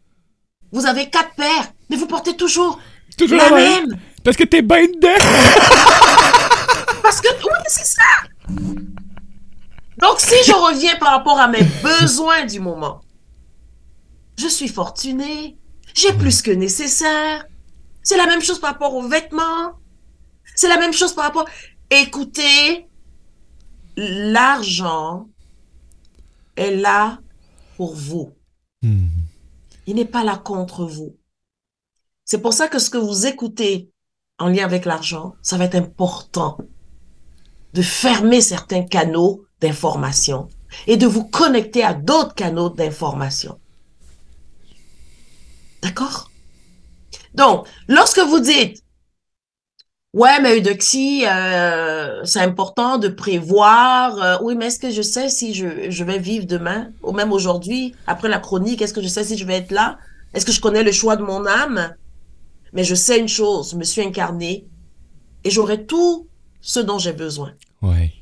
S2: Vous avez quatre paires, mais vous portez toujours
S1: Toujours
S2: la
S1: la même.
S2: même.
S1: Parce que t'es bien dedans.
S2: Parce que, oui, c'est ça. Donc, si je reviens par rapport à mes besoins du moment, je suis fortunée, j'ai plus que nécessaire. C'est la même chose par rapport aux vêtements. C'est la même chose par rapport... Écoutez, l'argent est là pour vous.
S1: Hmm.
S2: Il n'est pas là contre vous. C'est pour ça que ce que vous écoutez en lien avec l'argent, ça va être important de fermer certains canaux d'information et de vous connecter à d'autres canaux d'information. D'accord? Donc, lorsque vous dites, ouais, mais Eudoxie, euh, c'est important de prévoir, euh, oui, mais est-ce que je sais si je, je vais vivre demain, ou même aujourd'hui, après la chronique, est-ce que je sais si je vais être là? Est-ce que je connais le choix de mon âme? Mais je sais une chose, je me suis incarné et j'aurai tout ce dont j'ai besoin.
S1: Ouais.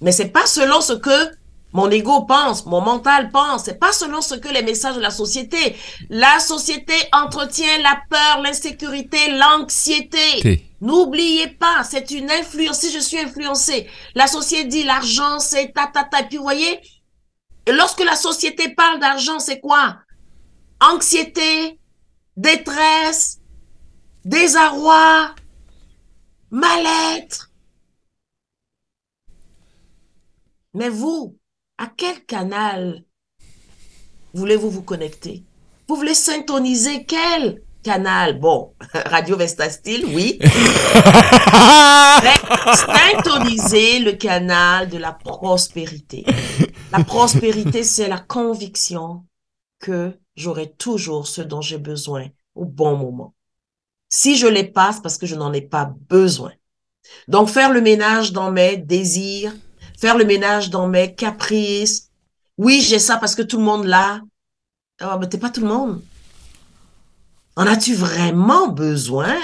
S2: Mais c'est pas selon ce que mon ego pense, mon mental pense, c'est pas selon ce que les messages de la société. La société entretient la peur, l'insécurité, l'anxiété. N'oubliez pas, c'est une influence. Si je suis influencé, la société dit l'argent, c'est ta, ta, ta. Puis vous voyez, et lorsque la société parle d'argent, c'est quoi? Anxiété, détresse, désarroi, mal-être. Mais vous, à quel canal voulez-vous vous connecter? Vous voulez syntoniser quel canal? Bon, Radio Vesta Style, oui. Syntoniser le canal de la prospérité. La prospérité, c'est la conviction que j'aurai toujours ce dont j'ai besoin au bon moment. Si je les passe parce que je n'en ai pas besoin. Donc, faire le ménage dans mes désirs, faire le ménage dans mes caprices. Oui, j'ai ça parce que tout le monde l'a. Oh, mais t'es pas tout le monde. En as-tu vraiment besoin?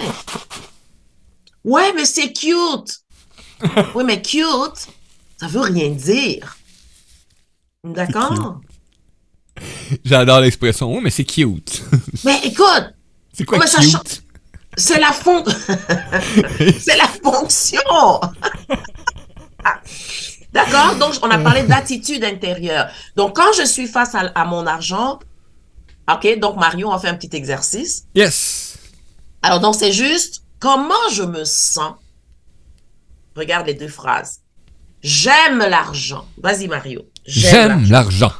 S2: Ouais, mais c'est cute. Oui, mais cute, ça veut rien dire. D'accord?
S1: J'adore l'expression. Oh, mais c'est cute.
S2: Mais écoute,
S1: c'est quoi
S2: mais ça
S1: cute?
S2: cha- c'est la fon... c'est la fonction. D'accord? Donc, on a parlé d'attitude intérieure. Donc, quand je suis face à, à mon argent, OK, donc Mario, on fait un petit exercice.
S1: Yes.
S2: Alors, donc, c'est juste comment je me sens. Regarde les deux phrases. J'aime l'argent. Vas-y, Mario.
S1: J'aime
S2: l'argent.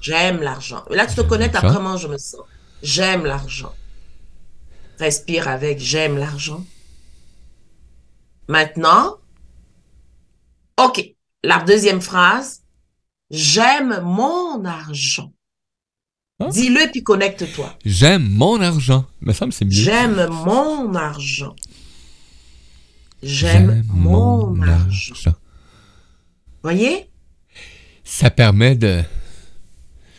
S2: J'aime l'argent. Là, tu te connectes à comment je me sens. J'aime l'argent. Respire avec j'aime l'argent. Maintenant, OK. La deuxième phrase. J'aime mon argent.
S1: Hein?
S2: Dis-le puis connecte-toi.
S1: J'aime mon argent. Il me semble que c'est mieux.
S2: J'aime mon argent. J'aime mon argent. Voyez?
S1: Ça permet de.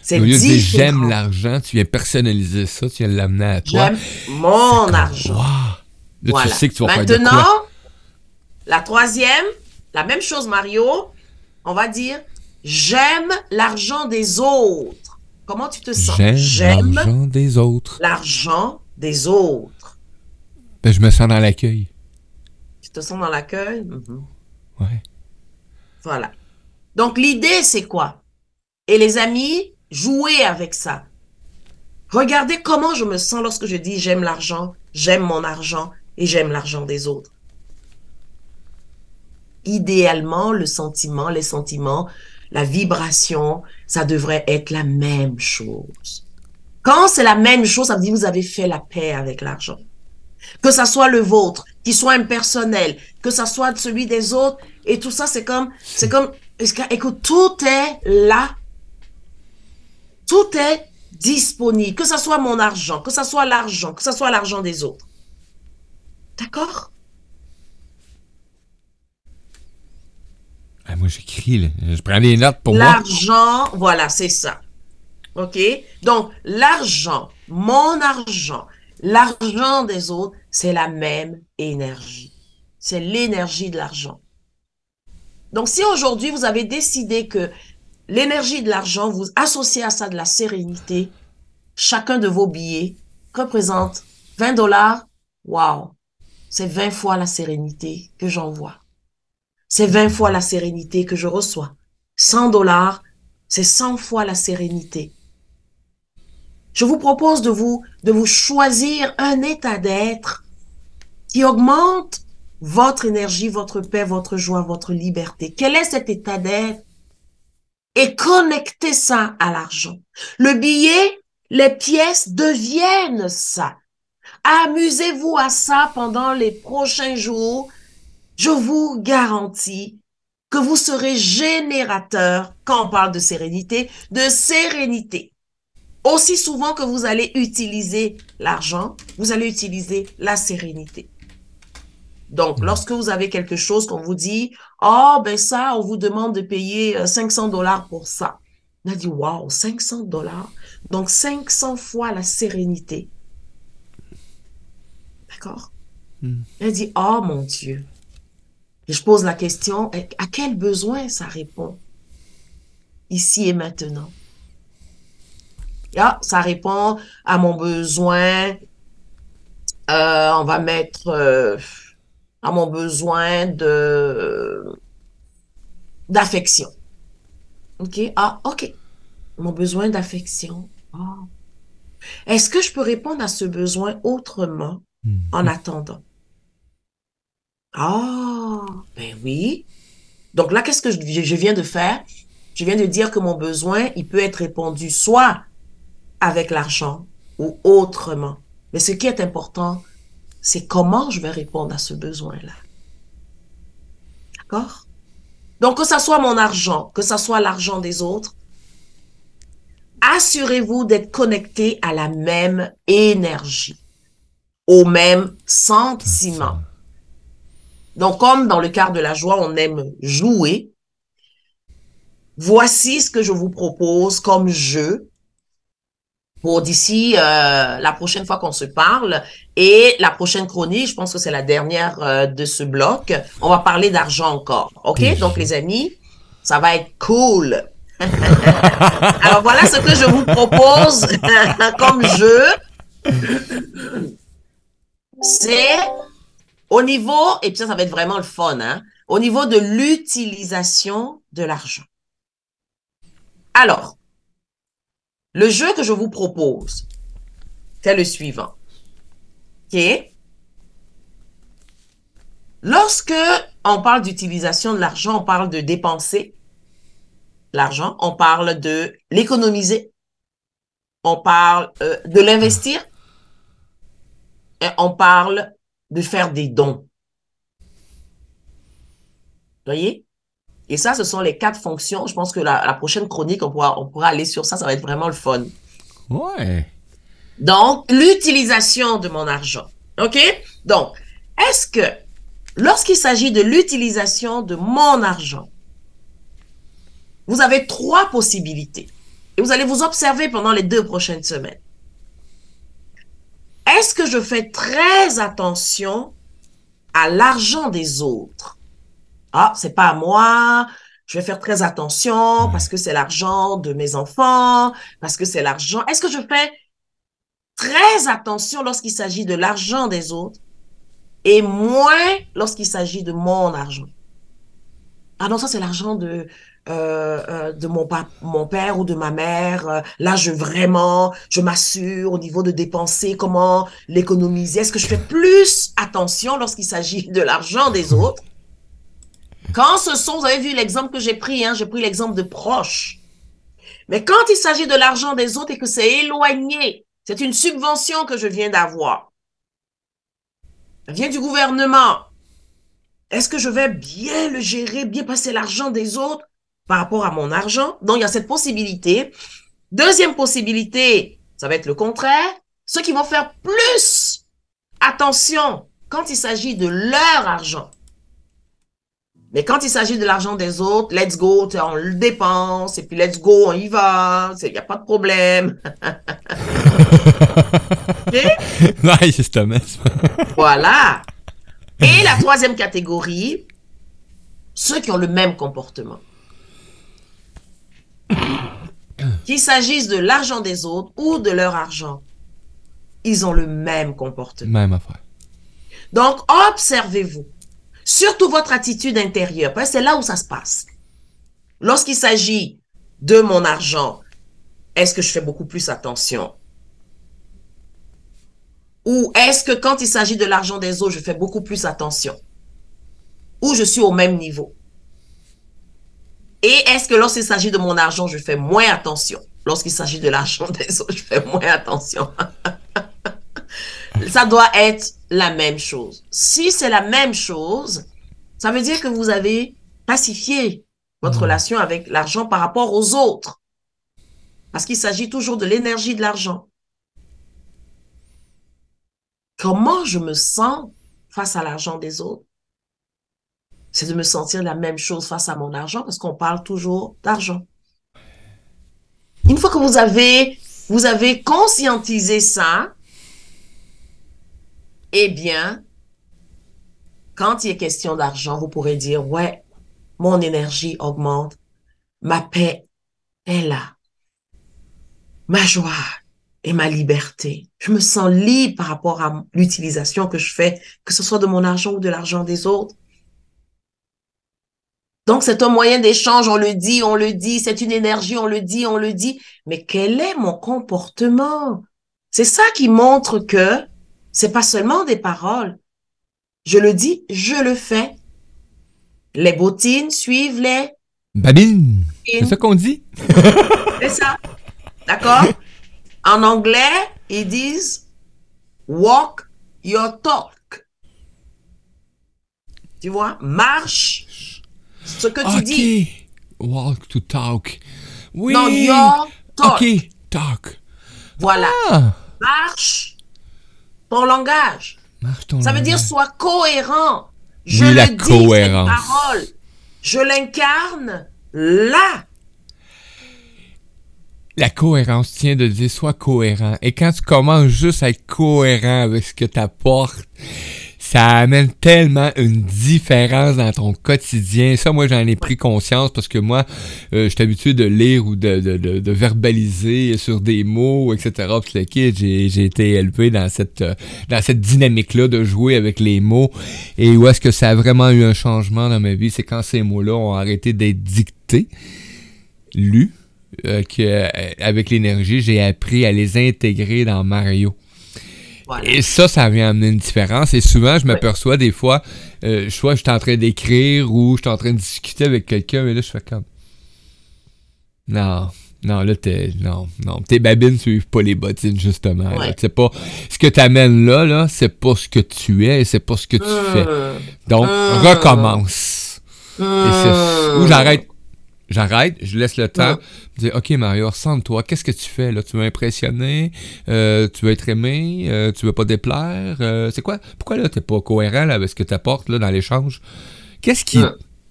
S2: C'est
S1: Au lieu de j'aime l'argent, tu viens personnaliser ça, tu viens l'amener à toi.
S2: J'aime mon argent.
S1: Wow. Là,
S2: Voilà.
S1: tu sais que tu vas faire de
S2: Maintenant,
S1: quoi.
S2: la troisième, la même chose, Mario. On va dire j'aime l'argent des autres. Comment tu te sens?
S1: J'aime l'argent des autres.
S2: l'argent des autres.
S1: Ben, je me sens dans l'accueil.
S2: Tu te sens dans l'accueil? Mhm.
S1: Ouais.
S2: Voilà. Donc, l'idée, c'est quoi? Et les amis, jouez avec ça. Regardez comment je me sens lorsque je dis j'aime l'argent, j'aime mon argent et j'aime l'argent des autres. Idéalement, le sentiment, les sentiments, la vibration, ça devrait être la même chose. Quand c'est la même chose, ça veut dire que vous avez fait la paix avec l'argent. Que ça soit le vôtre, qu'il soit impersonnel, que ça soit celui des autres, et tout ça, c'est comme, c'est comme, écoute, tout est là. Tout est disponible. Que ça soit mon argent, que ça soit l'argent, que ça soit l'argent des autres. D'accord?
S1: Ah, moi, j'écris. Je prends des notes pour moi.
S2: L'argent, voilà, c'est ça. OK? Donc, l'argent, mon argent, l'argent des autres, c'est la même énergie. C'est l'énergie de l'argent. Donc, si aujourd'hui vous avez décidé que l'énergie de l'argent, vous associez à ça de la sérénité, chacun de vos billets représente 20 dollars, wow, c'est 20 fois la sérénité que j'envoie. C'est 20 fois la sérénité que je reçois. 100 dollars, c'est 100 fois la sérénité. Je vous propose de vous, de vous choisir un état d'être qui augmente votre énergie, votre paix, votre joie, votre liberté. Quel est cet état d'être? Et connectez ça à l'argent. Le billet, les pièces deviennent ça. Amusez-vous à ça pendant les prochains jours. Je vous garantis que vous serez générateur, quand on parle de sérénité, de sérénité. Aussi souvent que vous allez utiliser l'argent, vous allez utiliser la sérénité. Donc, lorsque vous avez quelque chose qu'on vous dit, oh, ben ça, on vous demande de payer euh, 500 dollars pour ça. On a dit, wow, 500 dollars? Donc, 500 fois la sérénité. D'accord? Elle dit, oh mon Dieu. Et je pose la question, à quel besoin ça répond? Ici et maintenant? Ah, ça répond à mon besoin, euh, on va mettre euh, à mon besoin de d'affection. OK? Ah, OK. Mon besoin d'affection. Ah. Est-ce que je peux répondre à ce besoin autrement en attendant? Ah, ben oui. Donc là, qu'est-ce que je, viens de faire? Je viens de dire que mon besoin, il peut être répondu soit avec l'argent ou autrement. Mais ce qui est important, c'est comment je vais répondre à ce besoin-là. D'accord? Donc, que ça soit mon argent, que ça soit l'argent des autres, assurez-vous d'être connecté à la même énergie, au même sentiment. Donc, comme dans le cas de la joie, on aime jouer, voici ce que je vous propose comme jeu pour d'ici euh, la prochaine fois qu'on se parle et la prochaine chronique, je pense que c'est la dernière euh, de ce bloc, on va parler d'argent encore. OK? Donc, les amis, ça va être cool. Alors voilà ce que je vous propose comme jeu. C'est au niveau, et puis ça, ça va être vraiment le fun, hein, au niveau de l'utilisation de l'argent. Alors, le jeu que je vous propose, c'est le suivant. OK? Lorsque on parle d'utilisation de l'argent, on parle de dépenser l'argent, on parle de l'économiser, on parle euh, de l'investir, on parle de faire des dons. Voyez? Et ça, ce sont les quatre fonctions. Je pense que la, prochaine chronique, on pourra, on pourra aller sur ça. Ça va être vraiment le fun.
S1: Ouais.
S2: Donc, l'utilisation de mon argent. OK? Donc, est-ce que lorsqu'il s'agit de l'utilisation de mon argent, vous avez trois possibilités. Et vous allez vous observer pendant les deux prochaines semaines. Est-ce que je fais très attention à l'argent des autres? Ah, c'est pas à moi. Je vais faire très attention parce que c'est l'argent de mes enfants, parce que c'est l'argent. Est-ce que je fais très attention lorsqu'il s'agit de l'argent des autres et moins lorsqu'il s'agit de mon argent? Ah non, ça c'est l'argent de euh, euh, de mon, père ou de ma mère. Euh, là, je vraiment, je m'assure au niveau de dépenser, comment l'économiser. Est-ce que je fais plus attention lorsqu'il s'agit de l'argent des autres? Quand ce sont, vous avez vu l'exemple que j'ai pris, hein, j'ai pris l'exemple de proches. Mais quand il s'agit de l'argent des autres et que c'est éloigné, c'est une subvention que je viens d'avoir. Elle vient du gouvernement. Est-ce que je vais bien le gérer, bien passer l'argent des autres? Par rapport à mon argent. Donc, il y a cette possibilité. Deuxième possibilité, ça va être le contraire. Ceux qui vont faire plus attention quand il s'agit de leur argent. Mais quand il s'agit de l'argent des autres, let's go, on le dépense, et puis let's go, on y va, il n'y a pas de problème. voilà. Et la troisième catégorie, ceux qui ont le même comportement. Qu'il s'agisse de l'argent des autres ou de leur argent, ils ont le même comportement.
S1: Même affaire.
S2: Donc, observez-vous. Surtout votre attitude intérieure, parce que c'est là où ça se passe. Lorsqu'il s'agit de mon argent, est-ce que je fais beaucoup plus attention? Ou est-ce que quand il s'agit de l'argent des autres, je fais beaucoup plus attention? Ou je suis au même niveau? Et est-ce que lorsqu'il s'agit de mon argent, je fais moins attention? Lorsqu'il s'agit de l'argent des autres, je fais moins attention. ça doit être la même chose. Si c'est la même chose, ça veut dire que vous avez pacifié votre hmm. relation avec l'argent par rapport aux autres. Parce qu'il s'agit toujours de l'énergie de l'argent. Comment je me sens face à l'argent des autres? C'est de me sentir la même chose face à mon argent parce qu'on parle toujours d'argent. Une fois que vous avez, vous avez conscientisé ça, eh bien, quand il est question d'argent, vous pourrez dire, ouais, mon énergie augmente, ma paix est là, ma joie et ma liberté. Je me sens libre par rapport à l'utilisation que je fais, que ce soit de mon argent ou de l'argent des autres. Donc, c'est un moyen d'échange, on le dit, on le dit, c'est une énergie, on le dit, on le dit. Mais quel est mon comportement? C'est ça qui montre que c'est pas seulement des paroles. Je le dis, je le fais. Les bottines suivent les...
S1: Babine. C'est ça qu'on dit?
S2: c'est ça. D'accord? En anglais, ils disent walk your talk. Tu vois? Marche ce que tu dis.
S1: Walk to talk. Oui.
S2: Non, your talk.
S1: Ok, talk.
S2: Voilà. Ah. Marche ton langage.
S1: Marche ton
S2: Ça
S1: veut
S2: dire sois cohérent. Je
S1: oui,
S2: le
S1: la
S2: dis,
S1: cohérence.
S2: parole. Je l'incarne là.
S1: La cohérence tient de dire sois cohérent. Et quand tu commences juste à être cohérent avec ce que tu apportes, ça amène tellement une différence dans ton quotidien. Ça, moi, j'en ai pris conscience parce que moi, euh, je suis habitué de lire ou de, verbaliser sur des mots, etc. Puis j'ai, été élevé dans cette, euh, cette dynamique-là de jouer avec les mots. Et où est-ce que ça a vraiment eu un changement dans ma vie, c'est quand ces mots-là ont arrêté d'être dictés, lus, euh, que, avec l'énergie, j'ai appris à les intégrer dans Mario. Et ça, ça vient amener une différence. Et souvent, je m'aperçois des fois, euh, soit je suis en train d'écrire ou je suis en train de discuter avec quelqu'un, mais là, je fais comme. Non, non, là, t'es. Non, non. Tes babines suivent pas les bottines, justement. C'est pas. Ce que t'amènes là, là, c'est pas ce que tu es et c'est pas ce que tu fais. Mmh. Donc, mmh. recommence. Et c'est. Ou j'arrête J'arrête, je laisse le temps. Je dis, OK, Mario, ressemble-toi. Qu'est-ce que tu fais là? Tu veux impressionner? Euh, tu veux être aimé? Euh, tu veux pas déplaire? Euh, c'est quoi? Pourquoi là, t'es pas cohérent avec ce que tu apportes là, dans l'échange? Qu'est-ce qui.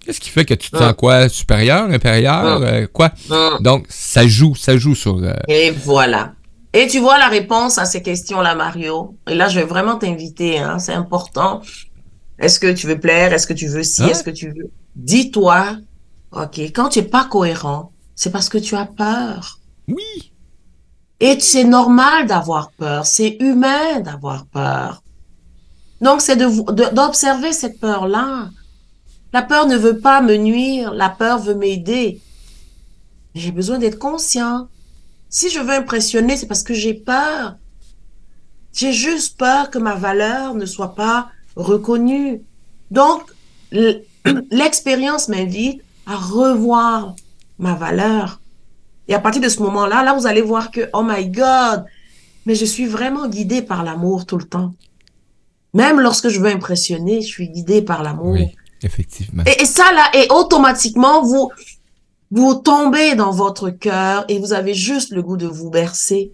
S1: Qu'est-ce qui fait que tu te sens quoi? Supérieur, inférieur? quoi? Donc, ça joue, ça joue sur.
S2: Et voilà. Et tu vois la réponse à ces questions-là, Mario. Et là, je vais vraiment t'inviter, hein, c'est important. Est-ce que tu veux plaire? Est-ce que tu veux ci? Est-ce que tu veux? Dis-toi OK. Quand tu n'es pas cohérent, c'est parce que tu as peur.
S1: Oui.
S2: Et c'est normal d'avoir peur. C'est humain d'avoir peur. Donc, c'est d'observer cette peur-là. La peur ne veut pas me nuire. La peur veut m'aider. J'ai besoin d'être conscient. Si je veux impressionner, c'est parce que j'ai peur. J'ai juste peur que ma valeur ne soit pas reconnue. Donc, l'expérience m'invite à revoir ma valeur. Et à partir de ce moment-là, là, vous allez voir que, oh my God, mais je suis vraiment guidée par l'amour tout le temps. Même lorsque je veux impressionner, je suis guidée par l'amour. Oui,
S1: effectivement.
S2: Et, ça, là, et automatiquement, vous, vous tombez dans votre cœur et vous avez juste le goût de vous bercer.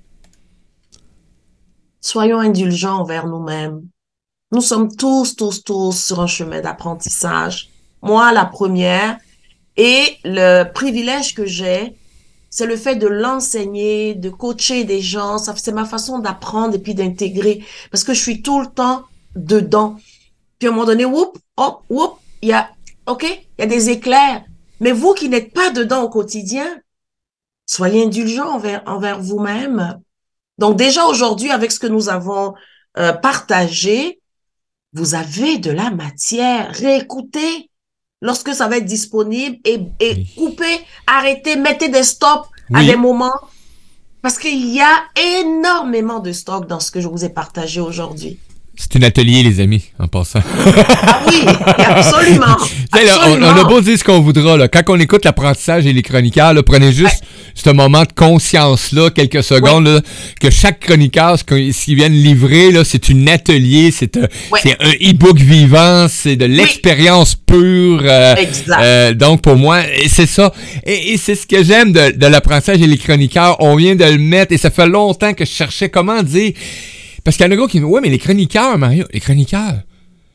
S2: Soyons indulgents envers nous-mêmes. Nous sommes tous, tous, tous sur un chemin d'apprentissage. Moi, la première, et le privilège que j'ai, c'est le fait de l'enseigner, de coacher des gens. C'est ma façon d'apprendre et puis d'intégrer. Parce que je suis tout le temps dedans. Puis à un moment donné, whoop, hop, whoop, il y a, OK, il y a des éclairs. Mais vous qui n'êtes pas dedans au quotidien, soyez indulgents envers, envers vous-même. Donc déjà aujourd'hui, avec ce que nous avons euh, partagé, vous avez de la matière. Réécoutez, lorsque ça va être disponible et, et couper, arrêter, mettez des stops à des moments. Parce qu'il y a énormément de stocks dans ce que je vous ai partagé aujourd'hui.
S1: C'est un atelier, les amis, en passant.
S2: ah oui, absolument.
S1: on, a beau dire ce qu'on voudra. Là. Quand on écoute l'apprentissage et les chroniqueurs, prenez juste ce moment de conscience-là, quelques secondes, que chaque chroniqueur, ce qu'ils viennent livrer, c'est un atelier, c'est un, un e-book vivant, c'est de l'expérience pure. Euh, exact. Euh, donc, pour moi, c'est ça. Et, c'est ce que j'aime de, de l'apprentissage et les chroniqueurs. On vient de le mettre, et ça fait longtemps que je cherchais comment dire parce qu'il y en a gros qui me ouais, mais les chroniqueurs, Mario, les chroniqueurs,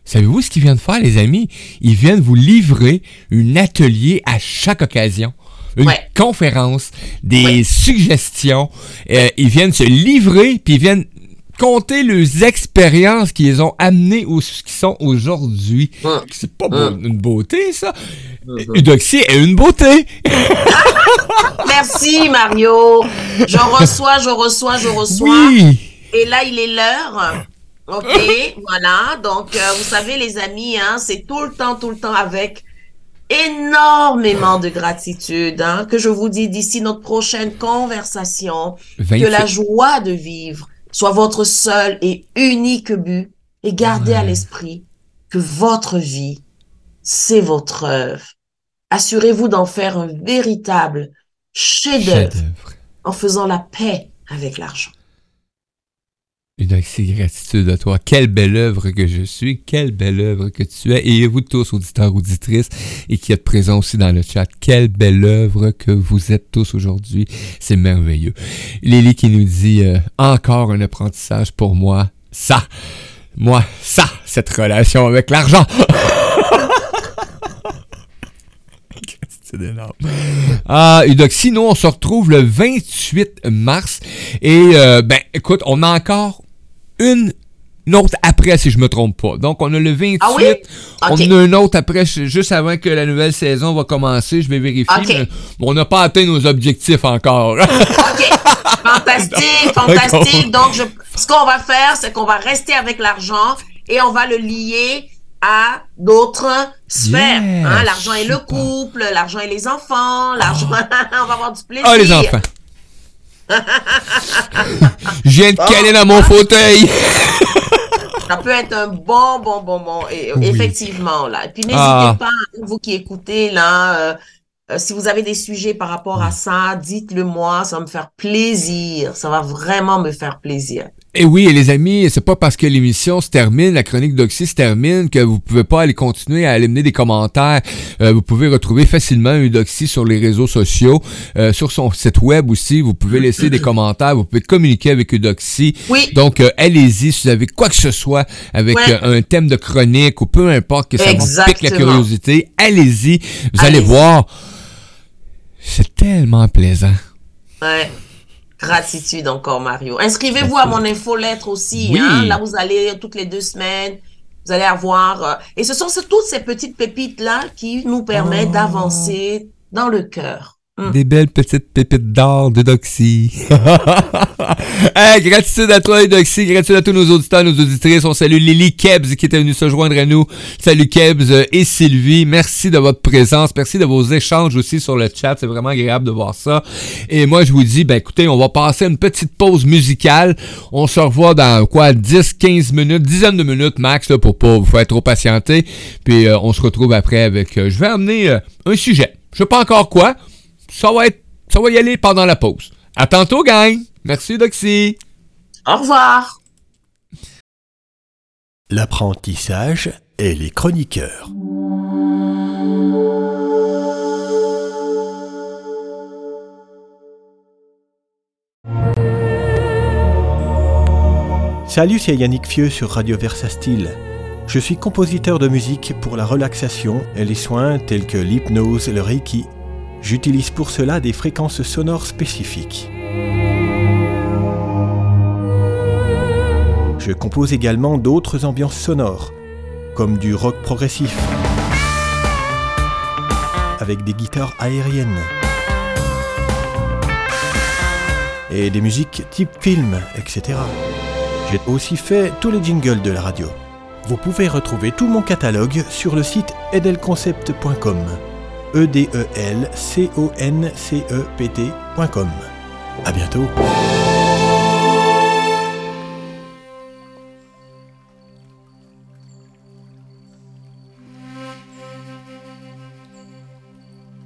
S1: savez-vous ce qu'ils viennent faire, les amis? Ils viennent vous livrer un atelier à chaque occasion. Une conférence, des suggestions. Euh, ils viennent se livrer, puis ils viennent compter les expériences qu'ils ont amenées où ce qu'ils sont aujourd'hui. C'est pas une beauté, ça. Eudoxie est une beauté.
S2: Merci, Mario. Je reçois, je reçois, je reçois. Oui. Et là, il est l'heure. OK, voilà. Donc, euh, vous savez, les amis, hein, c'est tout le temps, tout le temps avec énormément de gratitude hein, que je vous dis d'ici notre prochaine conversation, que la joie de vivre soit votre seul et unique but et gardez à l'esprit que votre vie, c'est votre œuvre. Assurez-vous d'en faire un véritable chef-d'œuvre en faisant la paix avec l'argent.
S1: Une gratitude à toi. Quelle belle œuvre que je suis, quelle belle œuvre que tu es. Et vous tous, auditeurs, auditrices, et qui êtes présents aussi dans le chat, quelle belle œuvre que vous êtes tous aujourd'hui. C'est merveilleux. Lily qui nous dit euh, encore un apprentissage pour moi. Ça, moi, ça, cette relation avec l'argent. C'est énorme. Ah, et donc sinon, on se retrouve le 28 mars. Et euh, ben, écoute, on a encore une une autre après, si je me trompe pas. Donc, on a le 28.
S2: Ah oui?
S1: On a un autre après, juste avant que la nouvelle saison va commencer. Je vais vérifier.
S2: Ok.
S1: mais on n'a pas atteint nos objectifs encore.
S2: OK. Fantastique, fantastique. Donc, je, ce qu'on va faire, c'est qu'on va rester avec l'argent et on va le lier à d'autres sphères.
S1: Yeah,
S2: hein. L'argent et le couple, l'argent et les enfants, l'argent, on va avoir du plaisir.
S1: Ah, les enfants. Je viens de
S2: Oh.
S1: caler dans mon fauteuil.
S2: Ça peut être un bon, bon, bon, bon. Et,
S1: Oui.
S2: Effectivement, là. Et puis, n'hésitez
S1: Ah.
S2: pas, vous qui écoutez, là, euh, euh, si vous avez des sujets par rapport à ça, dites-le moi. Ça va me faire plaisir. Ça va vraiment me faire plaisir.
S1: Et oui, et les amis, c'est pas parce que l'émission se termine, la chronique d'Oxy se termine, que vous pouvez pas aller continuer à aller mener des commentaires. Euh, vous pouvez retrouver facilement Eudoxy sur les réseaux sociaux, euh, sur son site web aussi. Vous pouvez laisser des commentaires, vous pouvez communiquer avec Eudoxy.
S2: Oui.
S1: Donc, euh, allez-y si vous avez quoi que ce soit avec
S2: Ouais.
S1: un thème de chronique ou peu importe que ça vous pique la
S2: Exactement.
S1: curiosité, allez-y. Vous allez
S2: Allez-y.
S1: voir. C'est tellement plaisant.
S2: Ouais. Gratitude encore, Mario. Inscrivez-vous à mon infolettre aussi.
S1: Oui.
S2: Hein? Là, vous allez toutes les deux semaines. Vous allez avoir. euh, et ce sont toutes ces petites pépites-là qui nous permettent
S1: Oh.
S2: d'avancer dans le cœur. Mm.
S1: Des belles petites pépites d'or de Doxy. hey, gratitude à toi, Doxy. Gratitude à tous nos auditeurs, nos auditrices. On salue Lily Kebs qui était venue se joindre à nous. Salut Kebs euh, et Sylvie. Merci de votre présence. Merci de vos échanges aussi sur le chat. C'est vraiment agréable de voir ça. Et moi, je vous dis, ben écoutez, on va passer une petite pause musicale. On se revoit dans quoi, 10, 15 minutes, dizaine de minutes max là, pour pas vous faire trop patienter. Puis euh, on se retrouve après avec. euh, je vais amener euh, un sujet. Je sais pas encore quoi ça va être, ça va y aller pendant la pause. À tantôt, gang. Merci, Doxy.
S2: Au revoir.
S3: L'apprentissage et les chroniqueurs. Salut, c'est Yannick Fieux sur Radio Versa Style. Je suis compositeur de musique pour la relaxation et les soins tels que l'hypnose le reiki. J'utilise pour cela des fréquences sonores spécifiques. Je compose également d'autres ambiances sonores, comme du rock progressif, avec des guitares aériennes, et des musiques type film, etc. J'ai aussi fait tous les jingles de la radio. Vous pouvez retrouver tout mon catalogue sur le site edelconcept.com. e d e l c o n c e p t.com. À bientôt.